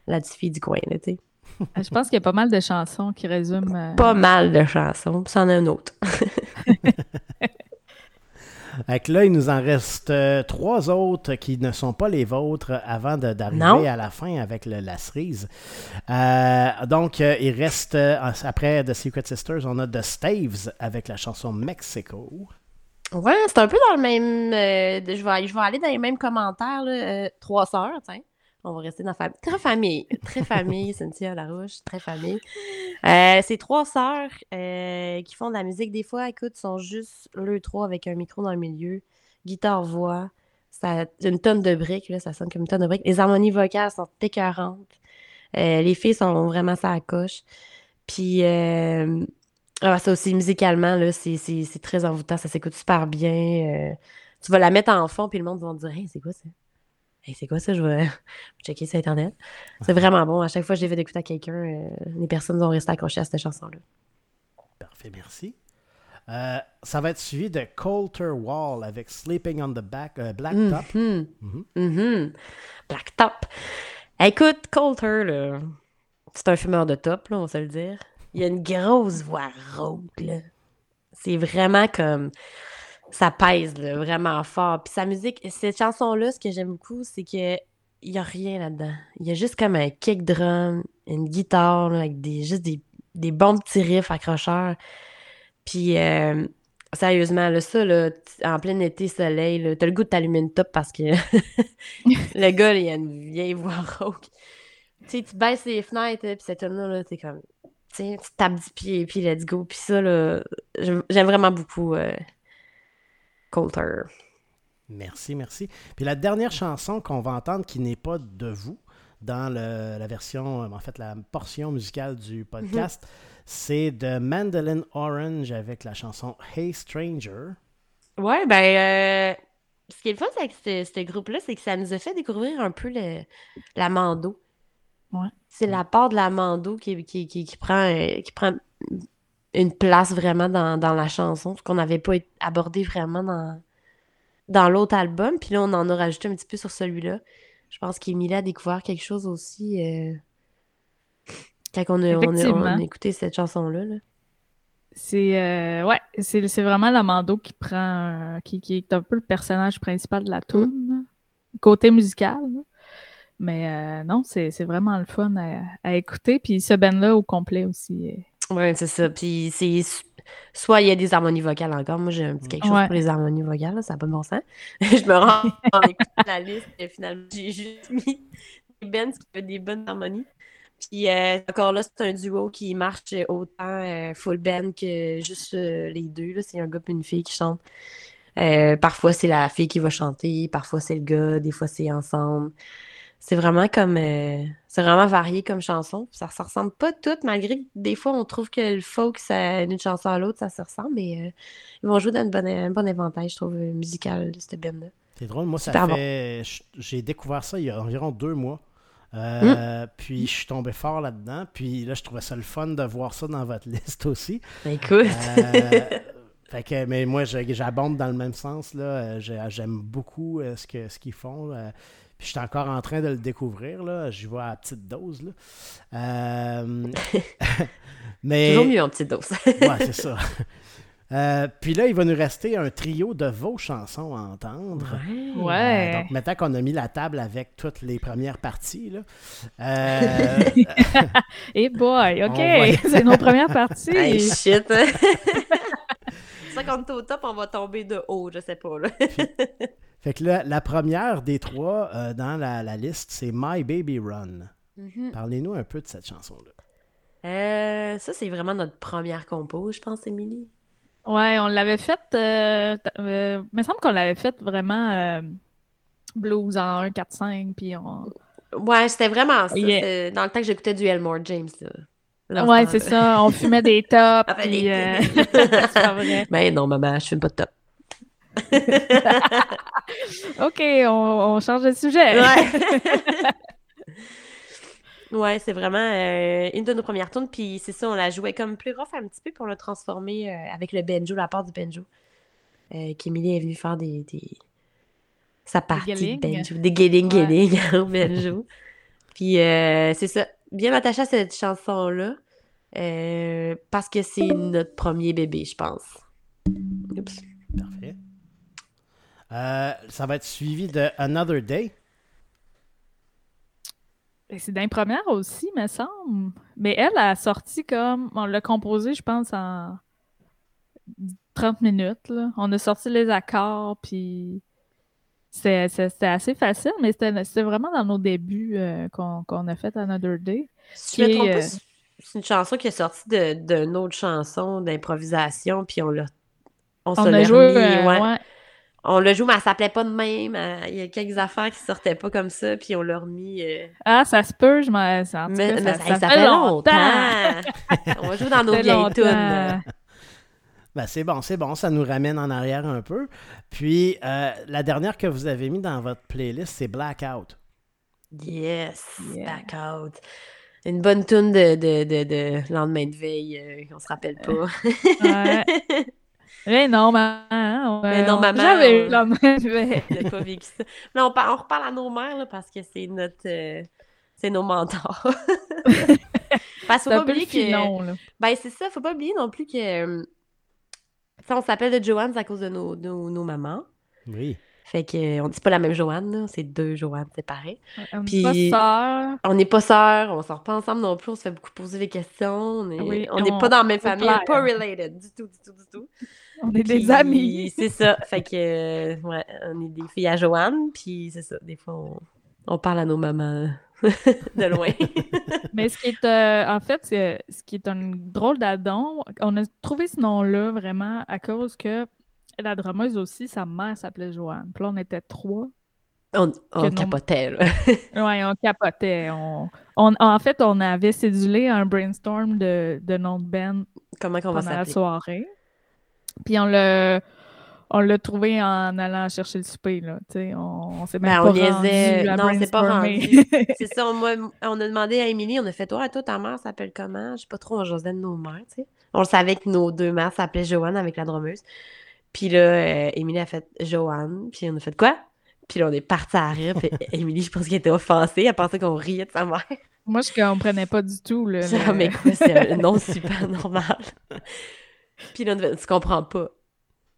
la petite fille du coin, là, tu sais. Je pense qu'il y a pas mal de chansons qui résument. euh, Pas mal de chansons, puis c'en a un autre. Que là, il nous en reste euh, trois autres qui ne sont pas les vôtres avant d'arriver à la fin avec le- la cerise. Euh, donc, euh, il reste, après The Secret Sisters, on a The Staves avec la chanson Mexico. Ouais, c'est un peu dans le même. euh, je, vais, je vais aller dans les mêmes commentaires. Là, euh, trois sœurs, tiens. On va rester dans famille. Très famille. Très famille, Cynthia Larouche. Très famille. Euh, c'est trois sœurs euh, qui font de la musique. Des fois, écoute, sont juste le trois avec un micro dans le milieu. Guitare-voix. Ça, une tonne de briques, là, ça sonne comme une tonne de briques. Les harmonies vocales sont écœurantes. Euh, les filles sont vraiment ça à coche. Puis, euh, ah, ça aussi, musicalement, là, c'est, c'est, c'est très envoûtant, ça s'écoute super bien. tu vas la mettre en fond, puis le monde va te dire c'est quoi ça? Hey, c'est quoi ça? Je vais checker sur Internet. C'est vraiment bon. À chaque fois que je l'ai fait écouter à quelqu'un, euh, les personnes ont resté accrochées à cette chanson-là. Parfait, merci. Euh, ça va être suivi de Coulter Wall avec Sleeping on the Back, euh, Blacktop. Mhm. Mhm. Mhm. Blacktop. Écoute, Coulter, là, c'est un fumeur de top, là, on va se le dire. Il a une grosse voix rauque, là. C'est vraiment comme... Ça pèse, là, vraiment fort. Puis sa musique, cette chanson-là, ce que j'aime beaucoup, c'est que il y a rien là-dedans. Il y a juste comme un kick drum, une guitare, là, avec des, juste des, des bons petits riffs accrocheurs. Puis, euh, sérieusement, là, ça, là, en plein été, soleil, t'as le goût de t'allumer une top parce que le gars, il a une vieille voix rauque. Tu sais, tu baisses les fenêtres, puis cette tune-là, là, t'es comme... Tu tapes du pied, puis let's go. Puis ça, là, j'aime j'aime vraiment beaucoup euh, Coulter. Merci, merci. Puis la dernière chanson qu'on va entendre qui n'est pas de vous dans le- la version, euh, en fait, la portion musicale du podcast, c'est de Mandolin Orange avec la chanson Hey Stranger. Ouais, ben, euh, ce qui est le fun avec ce, ce groupe-là, c'est que ça nous a fait découvrir un peu le, la Mando. Ouais. C'est la part de la Mando qui, qui, qui, qui prend, euh, qui prend une place vraiment dans, dans la chanson, ce qu'on n'avait pas abordé vraiment dans, dans l'autre album. Puis là, on en a rajouté un petit peu sur celui-là. Je pense qu'Emilie a découvert quelque chose aussi euh, quand on a, on a- on a Effectivement. écouté cette chanson-là. là. C'est euh, ouais, c'est c'est vraiment Lamando qui prend un- qui, qui est un peu le personnage principal de la tune, là. côté musical. là. Mais euh, non, c'est c'est vraiment le fun à, à écouter. Puis ce band-là au complet aussi. Ouais, c'est ça. Puis c'est soit il y a des harmonies vocales encore. Moi, j'ai un petit quelque chose Ouais. pour les harmonies vocales, là, ça n'a pas de bon sens. je me rends en écoutant la liste et finalement, j'ai juste mis des bands qui ont des bonnes harmonies. Puis euh, encore là, c'est un duo qui marche autant euh, full band que juste euh, les deux. là. C'est un gars et une fille qui chantent. Euh, parfois, c'est la fille qui va chanter, parfois, c'est le gars, des fois, c'est ensemble. C'est vraiment comme. euh, c'est vraiment varié comme chanson. Ça se ressemble pas toutes, malgré que des fois, on trouve que le folk, d'une chanson à l'autre, ça se ressemble, mais euh, ils vont jouer dans une bonne, un bon éventail, je trouve, euh, musical de cette band-là. C'est drôle, moi, ça bon. fait. J'ai découvert ça il y a environ deux mois. Euh, Puis je suis tombé fort là-dedans. Puis là, je trouvais ça le fun de voir ça dans votre liste aussi. Ben, écoute. Fait que, mais moi, j'abonde dans le même sens. J'aime beaucoup ce que ce qu'ils font. Puis je suis encore en train de le découvrir. Là. J'y vois à petite dose. Là. Euh, mais, Toujours mieux en petite dose. Ouais, c'est ça. Euh, puis là, il va nous rester un trio de vos chansons à entendre. Euh, Ouais. donc, maintenant qu'on a mis la table avec toutes les premières parties, là, euh, Et boy, OK, va- c'est nos premières parties. Hey, shit. c'est ça qu'on est au top, on va tomber de haut, je sais pas. Là. Fait que là, la première des trois euh, dans la, la liste, c'est My Baby Run. Mhm. Parlez-nous un peu de cette chanson-là. Euh, ça, c'est vraiment notre première compo, je pense, Émilie. Ouais, on l'avait faite. Euh, t- euh, il me semble qu'on l'avait faite vraiment euh, blues en 1, 4, 5. Puis on... Ouais, c'était vraiment ça. Yeah. Dans le temps que j'écoutais du Elmore James. Là. Ouais, c'est ça. On fumait des tops. Ah, ben, euh, vrai. Ben non, maman, je fume pas de top. OK, on, on change de sujet. Ouais. ouais, c'est vraiment euh, une de nos premières tunes. Puis c'est ça, on la jouait comme plus rough un petit peu, puis on l'a transformé euh, avec le banjo, la part du banjo. Euh, est venue faire des, des... sa partie de guilling. banjo. Des au banjo. Puis euh, c'est ça, bien attaché à cette chanson-là. euh, parce que c'est notre premier bébé, je pense. Oups. Parfait. Euh, ça va être suivi de Another Day. Et C'est dans les premières aussi, me semble. Mais elle a sorti comme. On l'a composé, je pense, en 30 minutes. là. On a sorti les accords, puis c'était assez facile, mais c'était vraiment dans nos débuts euh, qu'on a fait Another Day. Si je me euh, c'est- une chanson qui est sortie de- d'une autre chanson d'improvisation, puis on l'a. On, On a joué. euh, ouais. On l'a joué, mais elle s'appelait pas de même. euh, Il y a quelques affaires qui sortaient pas comme ça, puis on l'a remis. euh, Ah, ça se peut, je m'en. Mais, cas, mais ça, ça, ça fait longtemps. longtemps. on va jouer dans nos vieilles tunes. Ben, c'est bon, c'est bon, ça nous ramène en arrière un peu. Puis, euh, la dernière que vous avez mis dans votre playlist, c'est Blackout. Yes, Yeah. back out. Une bonne tune de, de, de, de lendemain de veille, euh, on se rappelle pas. Ouais. Mais non, maman. Mais non, on- maman, J'avais on- eu la même. On n'a pas vécu ça. Là, on, par- on reparle à nos mères là, parce que c'est notre euh, c'est nos mentors. parce qu'il faut pas oublier que. filon, là. Ben, c'est ça, faut pas oublier non plus que. euh, ça, on s'appelle de Joanne à cause de nos, nos, nos mamans. Oui. Fait que euh, on dit pas la même Joanne, c'est deux Joannes séparées. On n'est pas sœurs. On n'est pas sœurs, on sort pas ensemble non plus, on se fait beaucoup poser des questions. On Oui, on n'est on- pas dans la même famille, clair. pas related du tout, du tout, du tout. On est des amis. C'est ça. Fait que, euh, ouais, on est des filles à Joanne, puis c'est ça. Des fois, on, on parle à nos mamans de loin. Mais ce qui est, euh, en fait, c'est- ce qui est un drôle d'addon, on a trouvé ce nom-là vraiment à cause que la drameuse aussi, sa mère s'appelait Joanne. Puis là, on était trois. on capotait, là. Ouais, on capotait. On, on- en fait, on avait cédulé un brainstorm de, de nom de Comment va pendant la soirée. Puis on l'a on l'a trouvé en allant chercher le souper, là. Tu sais, on, on s'est même Ben, pas on rendu à Non, c'est pas brainstormer. C'est ça, on, a demandé à Émilie, on a fait Toi, toi, ta mère s'appelle comment? Je sais pas trop, on jasait de nos mères, tu sais. On le savait que nos deux mères s'appelaient Joanne avec la drameuse. Puis là, euh, Émilie a fait Joanne, puis on a fait quoi? Puis là, on est parti à rire, puis Émilie, je pense qu'elle était offensée, elle pensait qu'on riait de sa mère. Moi, je comprenais pas du tout, là. Le- mais quoi, c'est un nom super normal. Puis là, tu comprends pas.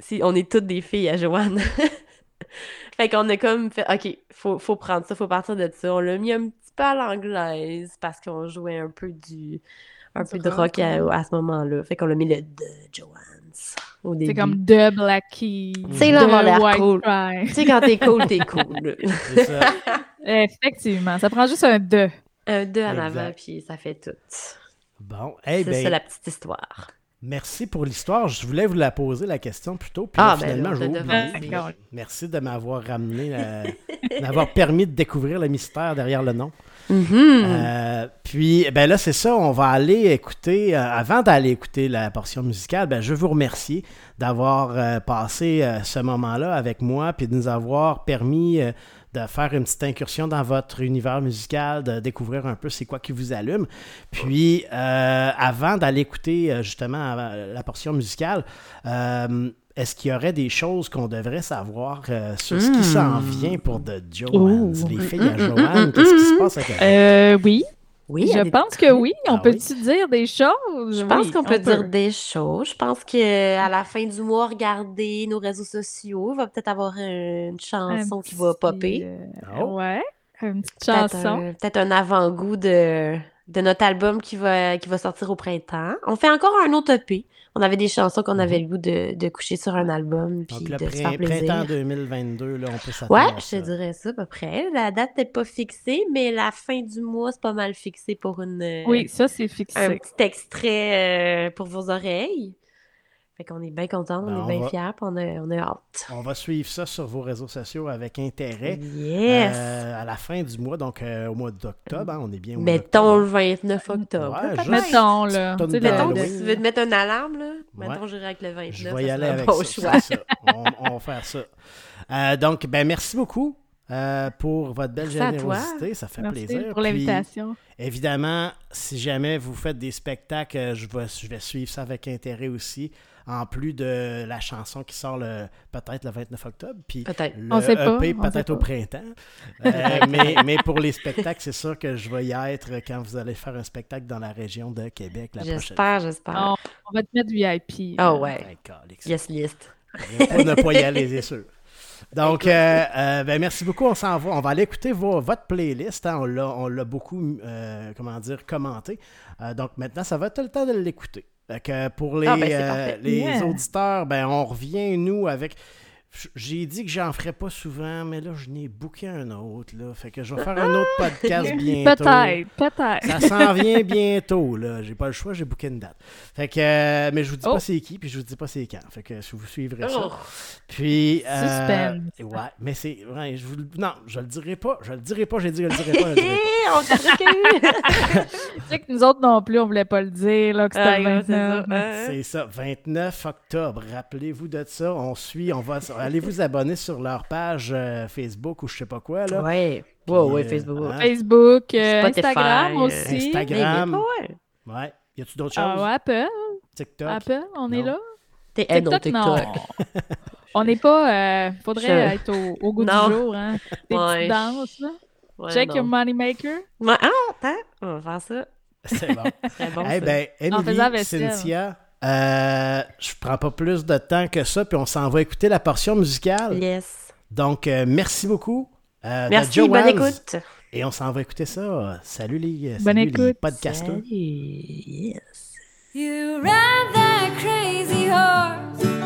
Si, on est toutes des filles à Joanne. fait qu'on a comme fait, OK, faut, faut prendre ça, faut partir de ça. On l'a mis un petit peu à l'anglaise parce qu'on jouait un peu du un peu de rock, à, à ce moment-là. Fait qu'on l'a mis le de Joanne's au début. C'est comme de là, avoir de l'air White cool. Cry. Tu sais, quand t'es cool, t'es cool. C'est ça. Effectivement, ça prend juste un de. un de en Exact. avant, puis ça fait tout. Bon, eh C'est ben, ça la petite histoire. Merci pour l'histoire. Je voulais vous la poser la question plus tôt, puis Ah, là, ben finalement, t'a oublié. Merci de m'avoir ramené, euh, d'avoir permis de découvrir le mystère derrière le nom. Mhm. Euh, puis, ben là, c'est ça, on va aller écouter, euh, avant d'aller écouter la portion musicale, ben, je veux vous remercier d'avoir euh, passé ce moment-là avec moi, puis de nous avoir permis de faire une petite incursion dans votre univers musical, de découvrir un peu c'est quoi qui vous allume. Puis, euh, avant d'aller écouter euh, justement euh, la portion musicale, euh, est-ce qu'il y aurait des choses qu'on devrait savoir euh, sur ce qui Mm. s'en vient pour The Joanne? Ouh. Les filles Mm, à mm, Joanne, mm, qu'est-ce qui se passe avec elle? Euh, oui, Oui, je pense que oui. On Ah peut-tu dire des choses? Je pense Oui, qu'on on peut dire des choses. Je pense qu'à la fin du mois, regarder nos réseaux sociaux, il va peut-être avoir une Un chanson qui va popper. euh, Oh. Ouais, une petite Peut-être chanson. un, peut-être un avant-goût de, de notre album qui va, qui va sortir au printemps. On fait encore un autre EP. On avait des chansons qu'on avait le goût de, de coucher sur un album puis Donc, le de se faire plaisir. printemps 2022, là, on peut s'attendre Ouais, à je ça. te dirais ça à peu près. La date n'est pas fixée, mais la fin du mois, c'est pas mal fixé pour une, Oui, ça, c'est un fixé. petit extrait euh, pour vos oreilles. Fait qu'on est bien contents, on Ben, est on bien va- fiers, puis on a, on a hâte. On va suivre ça sur vos réseaux sociaux avec intérêt. Yes! Euh, à la fin du mois, donc euh, au mois d'octobre, hein, on est bien au mois Mettons le d'octobre. 29 octobre. Ouais, juste- Mettons, là. Mettons tu Mettons tu veux te mettre une alarme, là? Ouais. Mettons, j'irai avec le 29. Je vais y aller avec bon ça. choix. c'est ça. On, on va faire ça. Euh, donc, ben merci beaucoup euh, pour votre belle Merci générosité. Ça fait Merci plaisir. pour Puis, l'invitation. Évidemment, si jamais vous faites des spectacles, je vais, je vais suivre ça avec intérêt aussi. En plus de la chanson qui sort le peut-être le 29 octobre, puis Peut-être. le On sait pas, EP on sait peut-être au pas. printemps. Euh, mais, mais pour les spectacles, c'est sûr que je vais y être quand vous allez faire un spectacle dans la région de Québec la prochaine J'espère, j'espère. On, on va te mettre VIP. Ah là. ouais. Calix. Yes list. Pour ne pas y aller, c'est sûr. Donc, euh, euh, ben, merci beaucoup. On s'en va. On va aller écouter vos- votre playlist. hein. On l'a- On l'a beaucoup, euh, comment dire, commenté. Euh, donc, maintenant, ça va être le temps de l'écouter. Fait que pour les, Ah, ben, c'est euh, les Yeah. auditeurs, ben, on revient, nous, avec. J'ai dit que j'en ferais pas souvent, mais là, je n'ai booké un autre. Là. Fait que je vais faire un autre podcast bientôt. Peut-être, peut-être. Ça s'en vient bientôt, là. J'ai pas le choix, j'ai booké une date. Fait que, euh, mais je vous dis Oh. pas c'est qui, puis je vous dis pas c'est quand. Fait que si vous suivrez ça. Oh. Puis. euh, Suspense. ouais, mais c'est. ouais, je vous, non, je le dirai pas. Je le dirai pas, j'ai dit que je le dirai pas. je le dirai pas. on choqué. Tu sais que nous autres non plus, on voulait pas le dire, là, que c'était Ah, le ouais, c'est ça. 29. Hein? C'est ça, 29 octobre. Rappelez-vous de ça. On suit, on va. Allez vous abonner sur leur page euh, Facebook ou je sais pas quoi, là? Ouais. Puis, Ouais, ouais, euh, Facebook. hein, Facebook, euh, Instagram euh, aussi. Instagram. Ouais. Y a-tu d'autres choses? Ah, ouais, Apple, TikTok? Apple, on est là. T'es eh non, TikTok, non. TikTok. On n'est pas... euh, faudrait Je- être au, au goût Non. du jour, hein. Des Ouais, petites danses, là. Ouais, Check non. your money maker. Ouais, ah, attends, on va faire ça. C'est bon. Bon. Eh ça. ben, En faisant la Emily. Cynthia, euh, je prends pas plus de temps que ça, puis on s'en va écouter la portion musicale. Yes. Donc, euh, merci beaucoup. euh, Merci, bonne Joanne's. écoute. Et on s'en va écouter ça. Salut les, Bonne salut les écoute. podcasters. Salut. Yes. You ride that crazy horse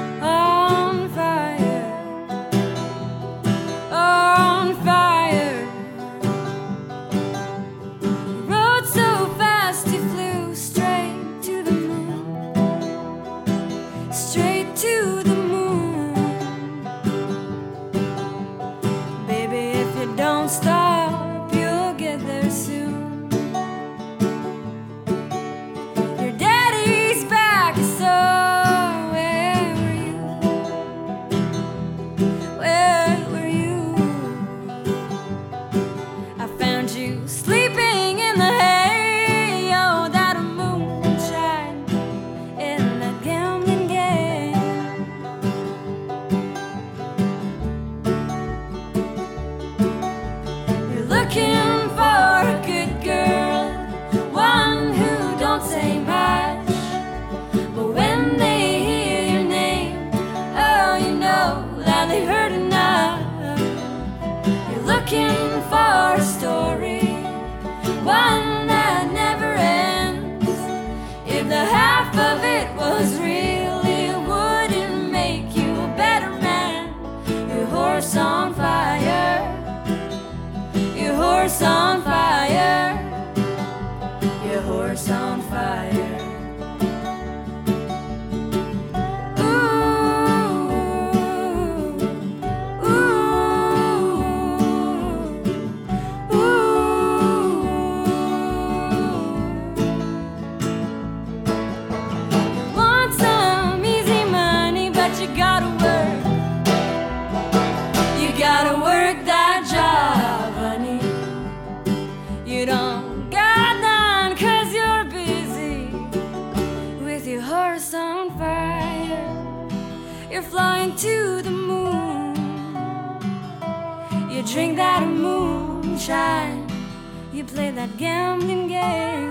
to the moon. You drink that moonshine, you play that gambling game.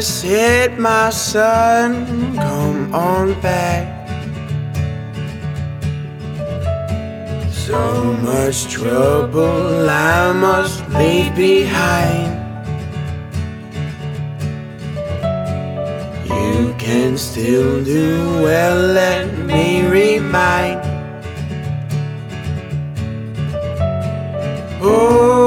just hit my son, come on back. So much trouble I must leave behind. You can still do well, let me remind. Oh.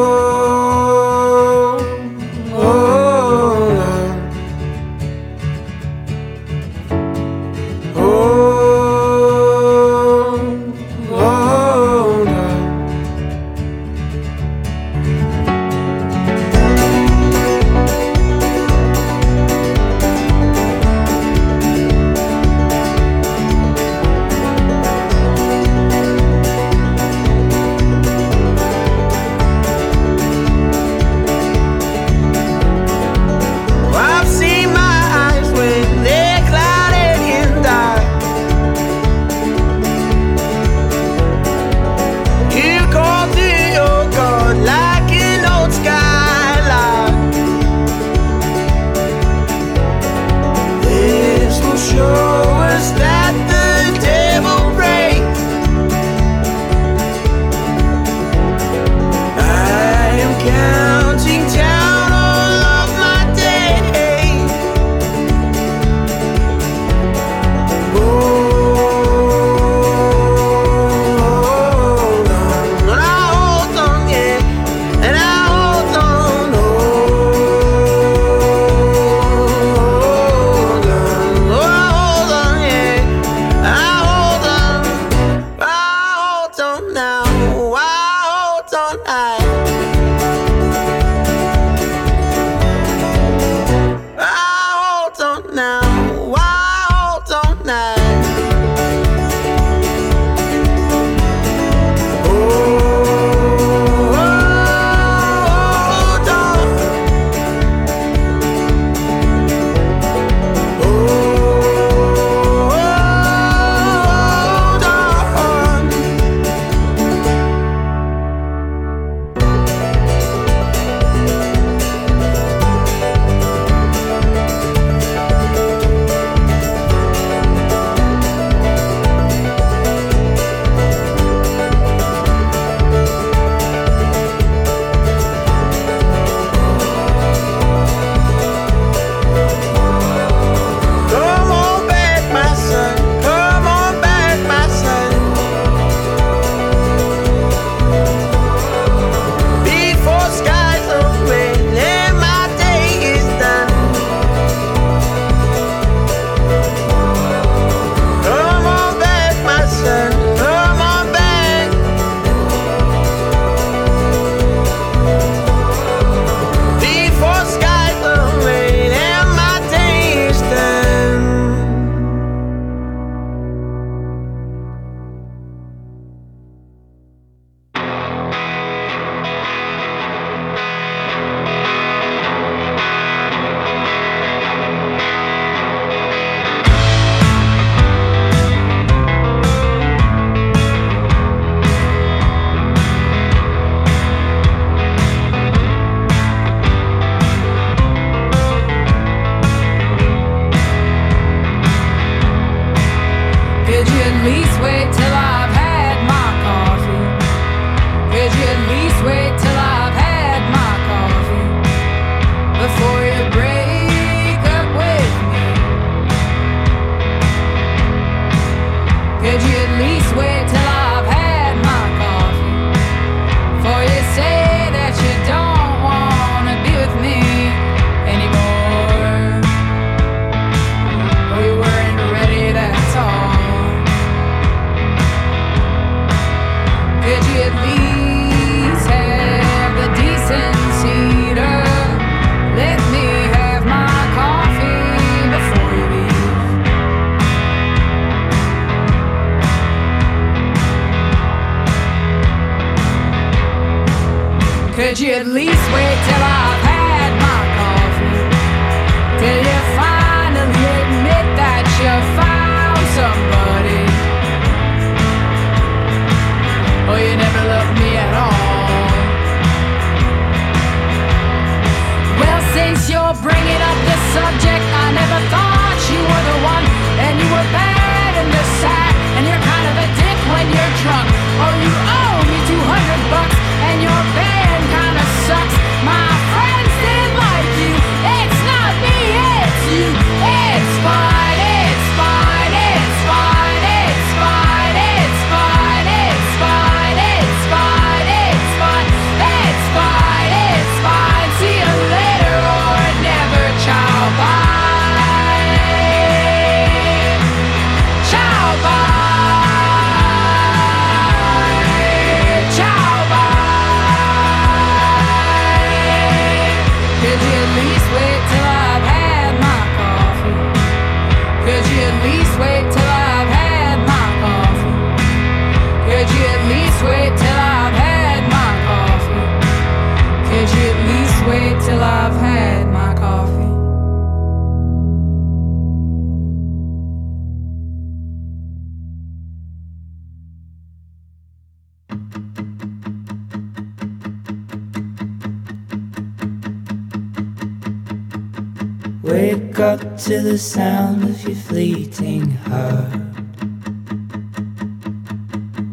Wake up to the sound of your fleeting heart.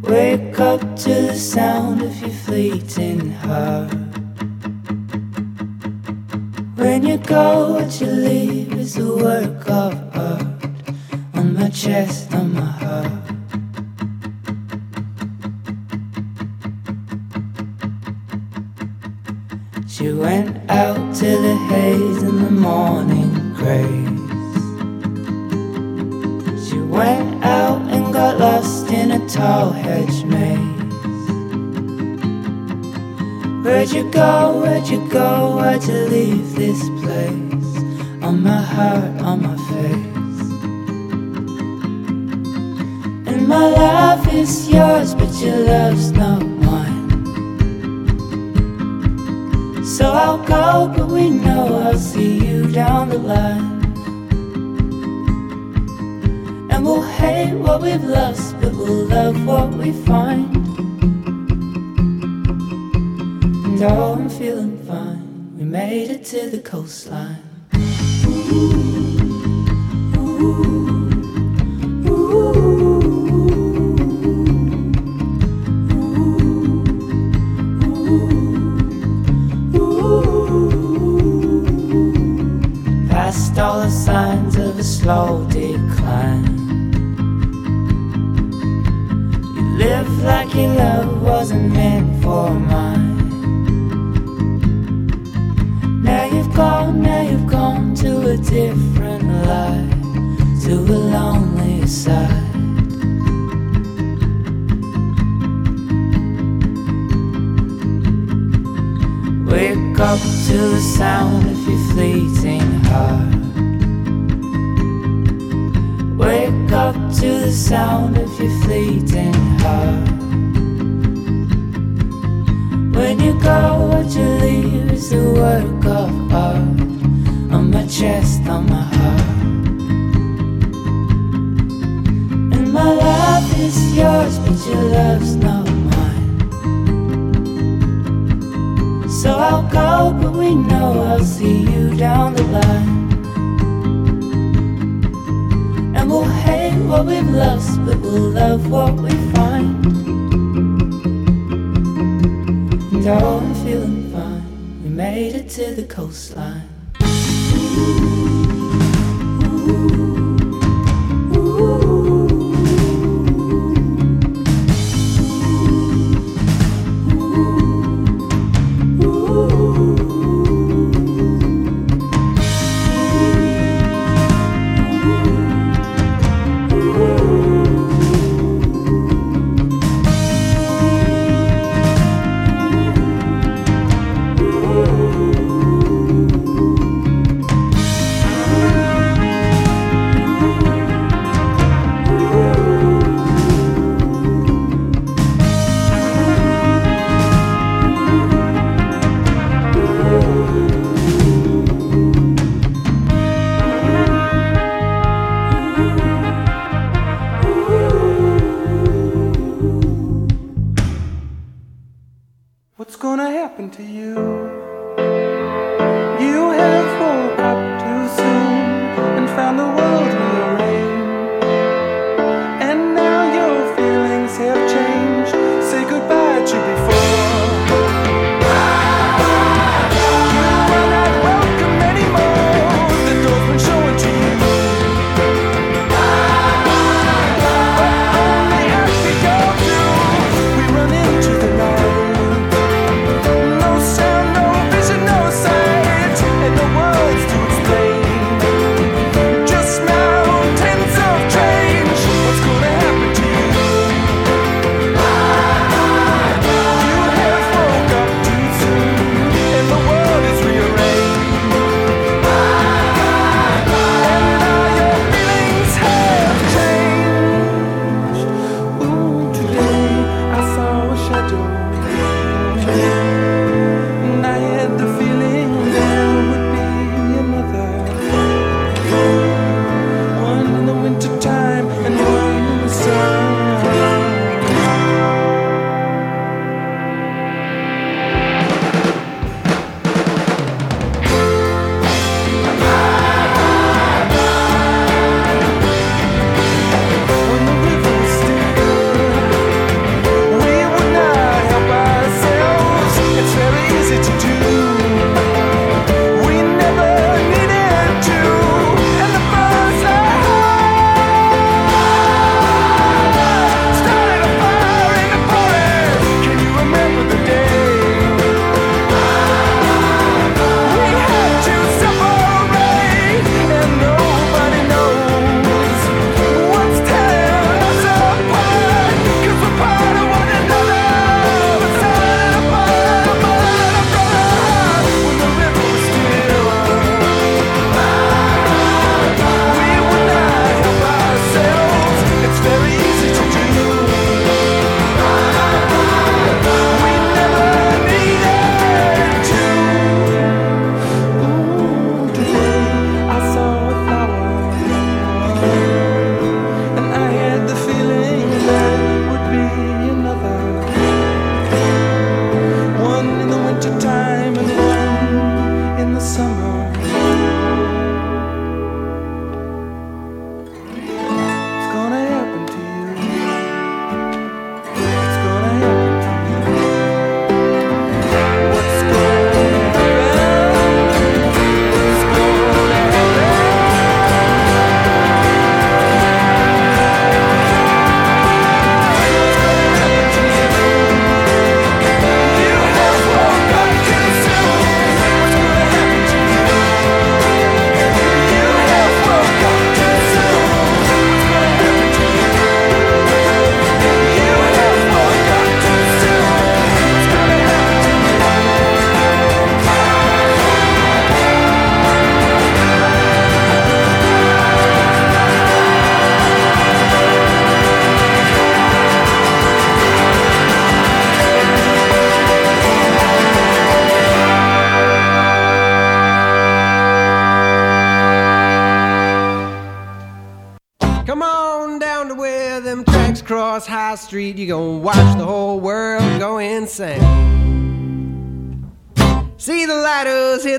Wake up to the sound of your fleeting heart. When you go, what you leave is a work of art. On my chest, on my heart. She went out to the haze in the morning grace. She went out and got lost in a tall hedge maze. Where'd you go? Where'd you go? Why'd you leave this place? On my heart, on my face. And my life is yours, but your love's not So I'll go, but we know I'll see you down the line. And we'll hate what we've lost, but we'll love what we find. And oh, I'm feeling fine. We made it to the coastline.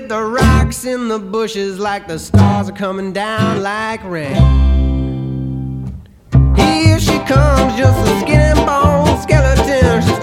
at the rocks in the bushes like the stars are coming down like rain. Here she comes, just a skin and bone skeleton. She's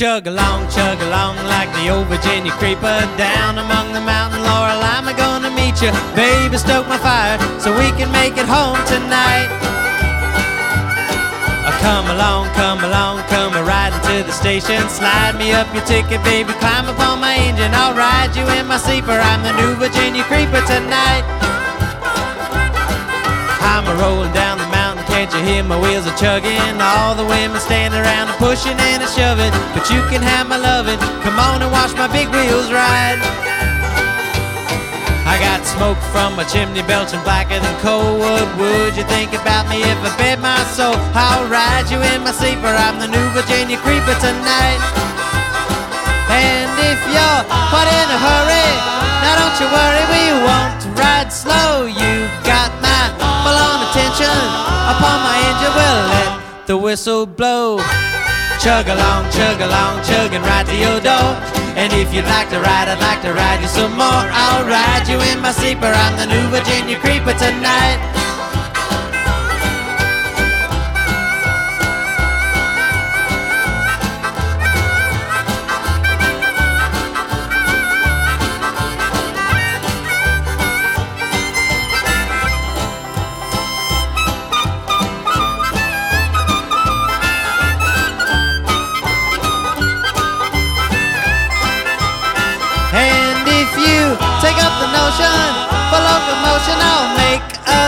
Chug along, chug along like the old Virginia creeper down among the mountain laurel. I'm gonna meet you, baby. Stoke my fire so we can make it home tonight. Uh, come along, come along, come a riding to the station. Slide me up your ticket, baby. Climb upon my engine. I'll ride you in my sleeper. I'm the new Virginia creeper tonight. I'm a rolling down can't you hear my wheels are chugging? All the women standing around and pushing and shoving, but you can have my loving. Come on and watch my big wheels ride. I got smoke from my chimney belching blacker than coal wood. Would you think about me if I bet my soul? I'll ride you in my sleeper. I'm the new Virginia creeper tonight. And if you're quite in a hurry, now don't you worry, we won't ride slow. You got my attention upon my engine. We'll let the whistle blow. Chug along, chug along, chugging right to your door. And if you'd like to ride, I'd like to ride you some more. I'll ride you in my sleeper. I'm the new Virginia creeper tonight.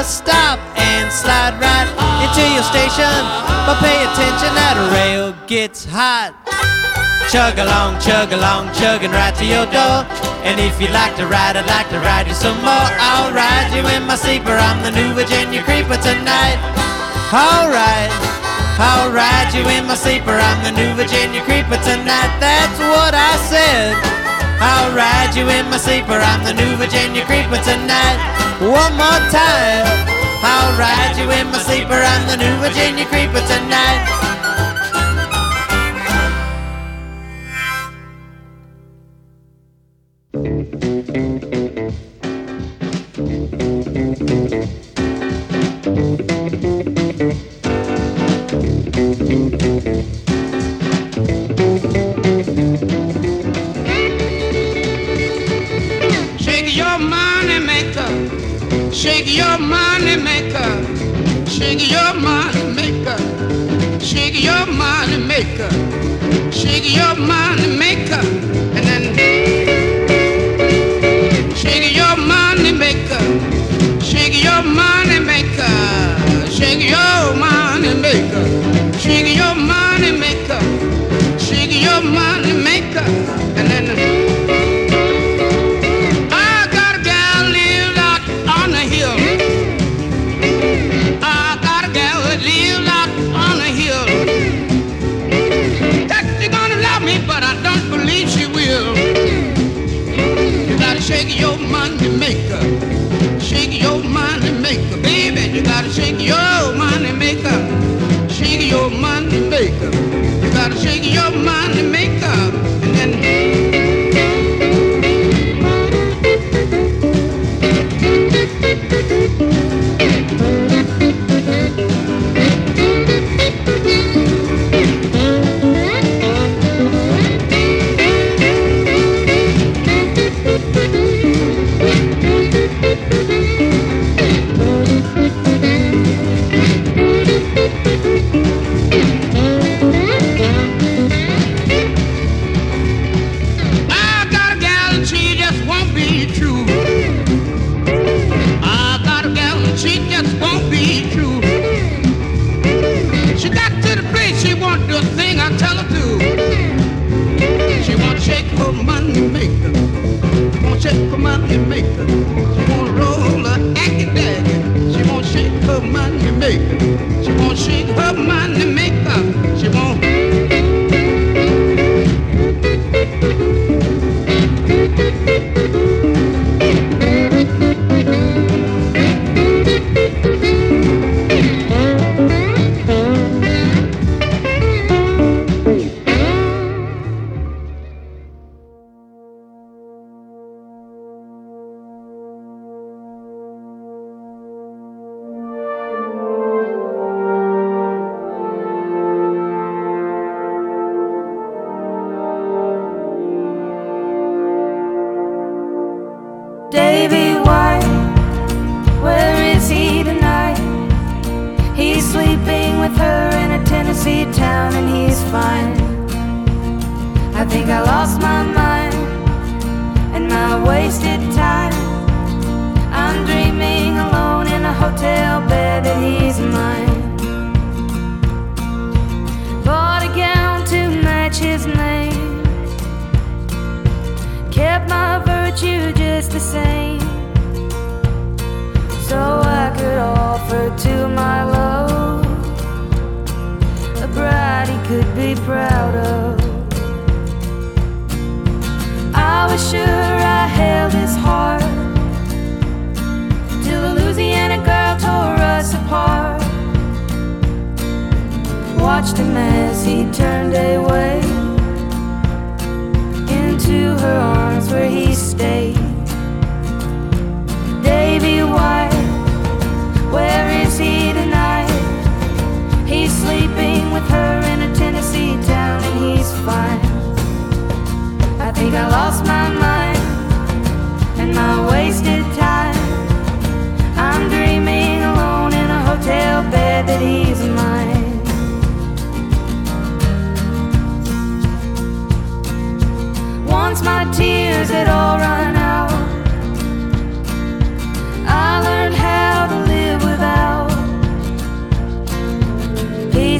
A stop and slide right into your station. But pay attention, that rail gets hot. Chug along, chug along, chugging right to your door. And if you'd like to ride, I'd like to ride you some more. I'll ride you in my sleeper. I'm the new Virginia creeper tonight. Alright. I'll ride you in my sleeper. I'm the new Virginia creeper tonight. That's what I said. I'll ride you in my sleeper. I'm the new Virginia creeper tonight. One more time. I'll ride you in my sleeper. I'm the new Virginia creeper tonight. Shake your money maker. Shake your money maker. Shake your money maker. Shake your money maker. And then shake your money maker. Shake your money maker. Shake your money maker. Shake your money maker. Shake your money maker.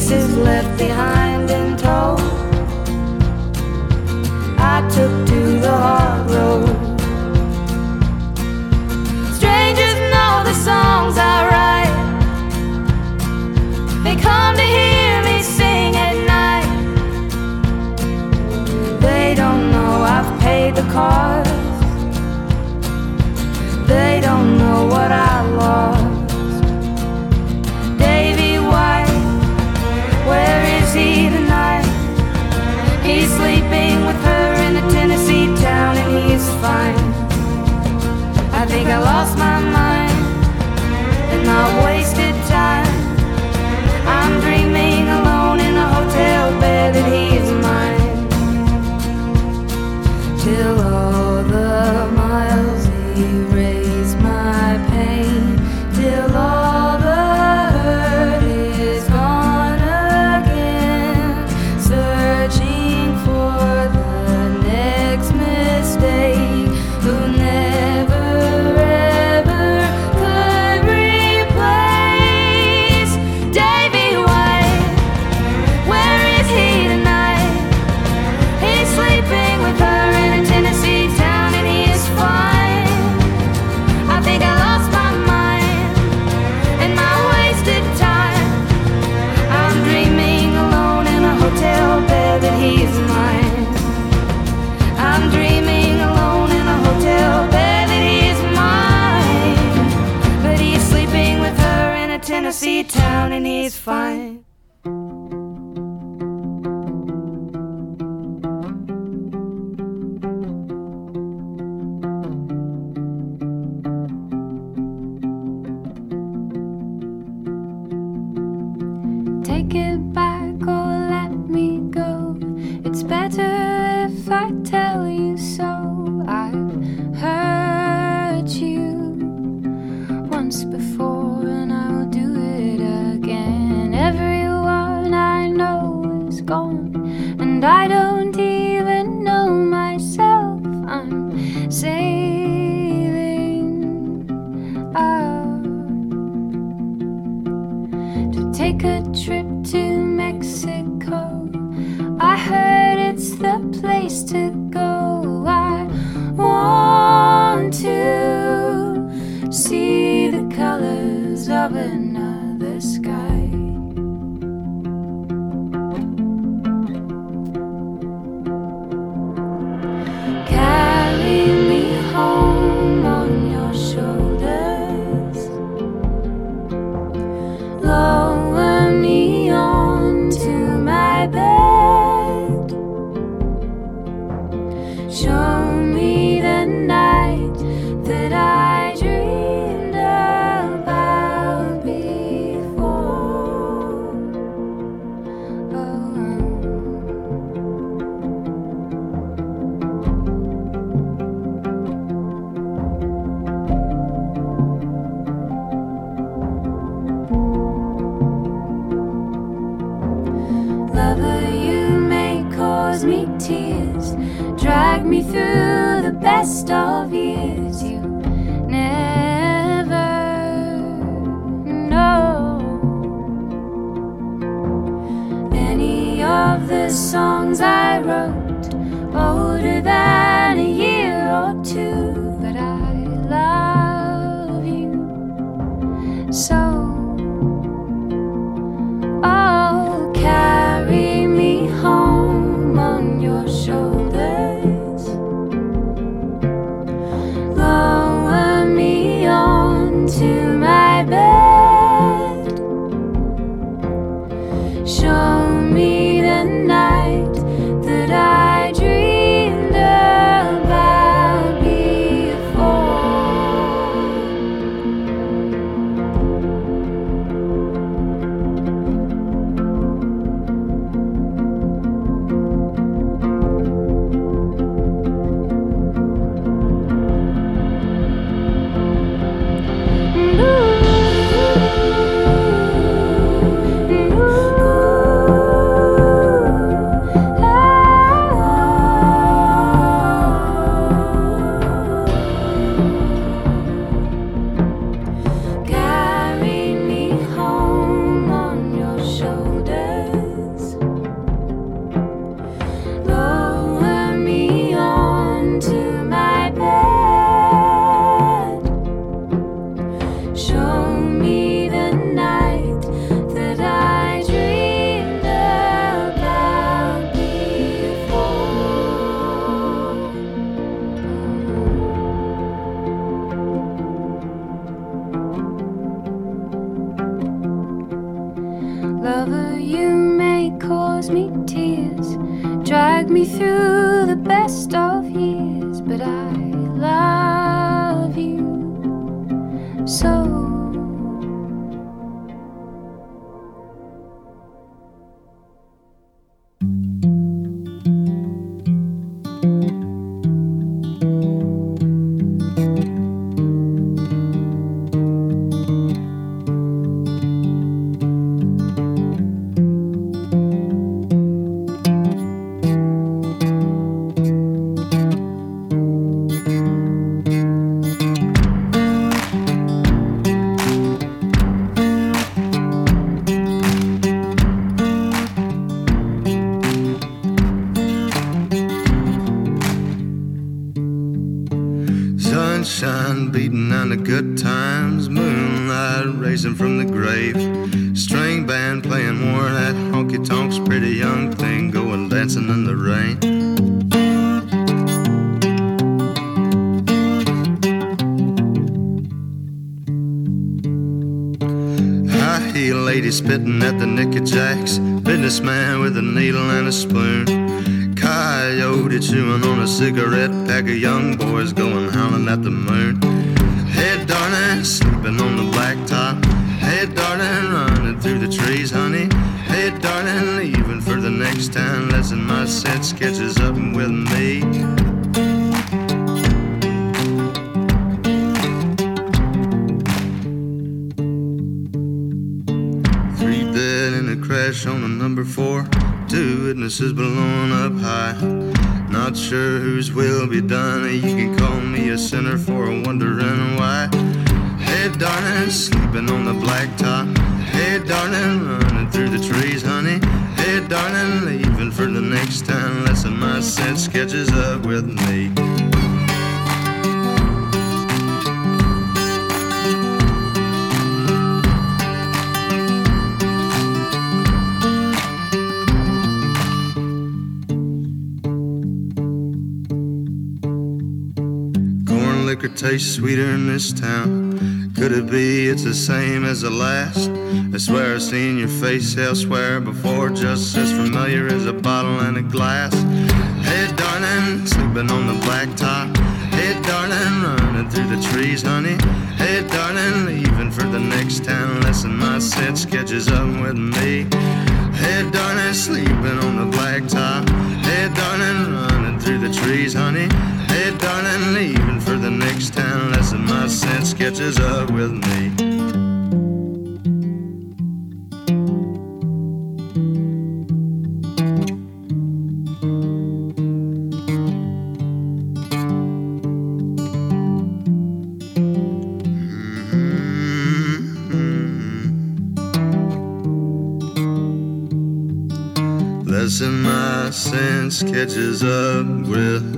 Pieces left behind think I lost tears drag me through the best of years. You never know any of the songs I wrote older than a year or two. for. Two witnesses blown up high. Not sure whose will be done. You can call me a sinner for wondering why. Hey, darling, sleeping on the blacktop. Hey, darling, running through the trees, honey. Hey, darling, leaving for the next town. Lesson my sense catches up with me. Tastes sweeter in this town. Could it be it's the same as the last? I swear I've seen your face elsewhere before, just as familiar as a bottle and a glass. Hey, darling, sleeping on the blacktop. Hey, darling, running through the trees, honey. Hey, darling, leaving for the next town. Lesson my sense catches up with me. Hey, darling, sleeping on the blacktop. Hey, darling, running through the trees, honey. Darling, leaving for the next town. Lesson my sense catches up with me. Lesson my sense catches up with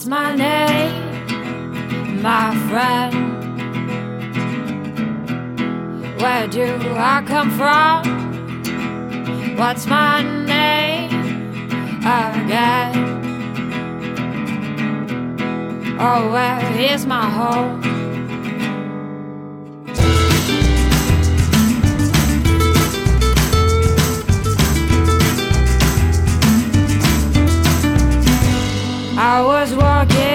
What's my name, my friend. Where do I come from? What's my name again? Oh, where is my home? I was walking.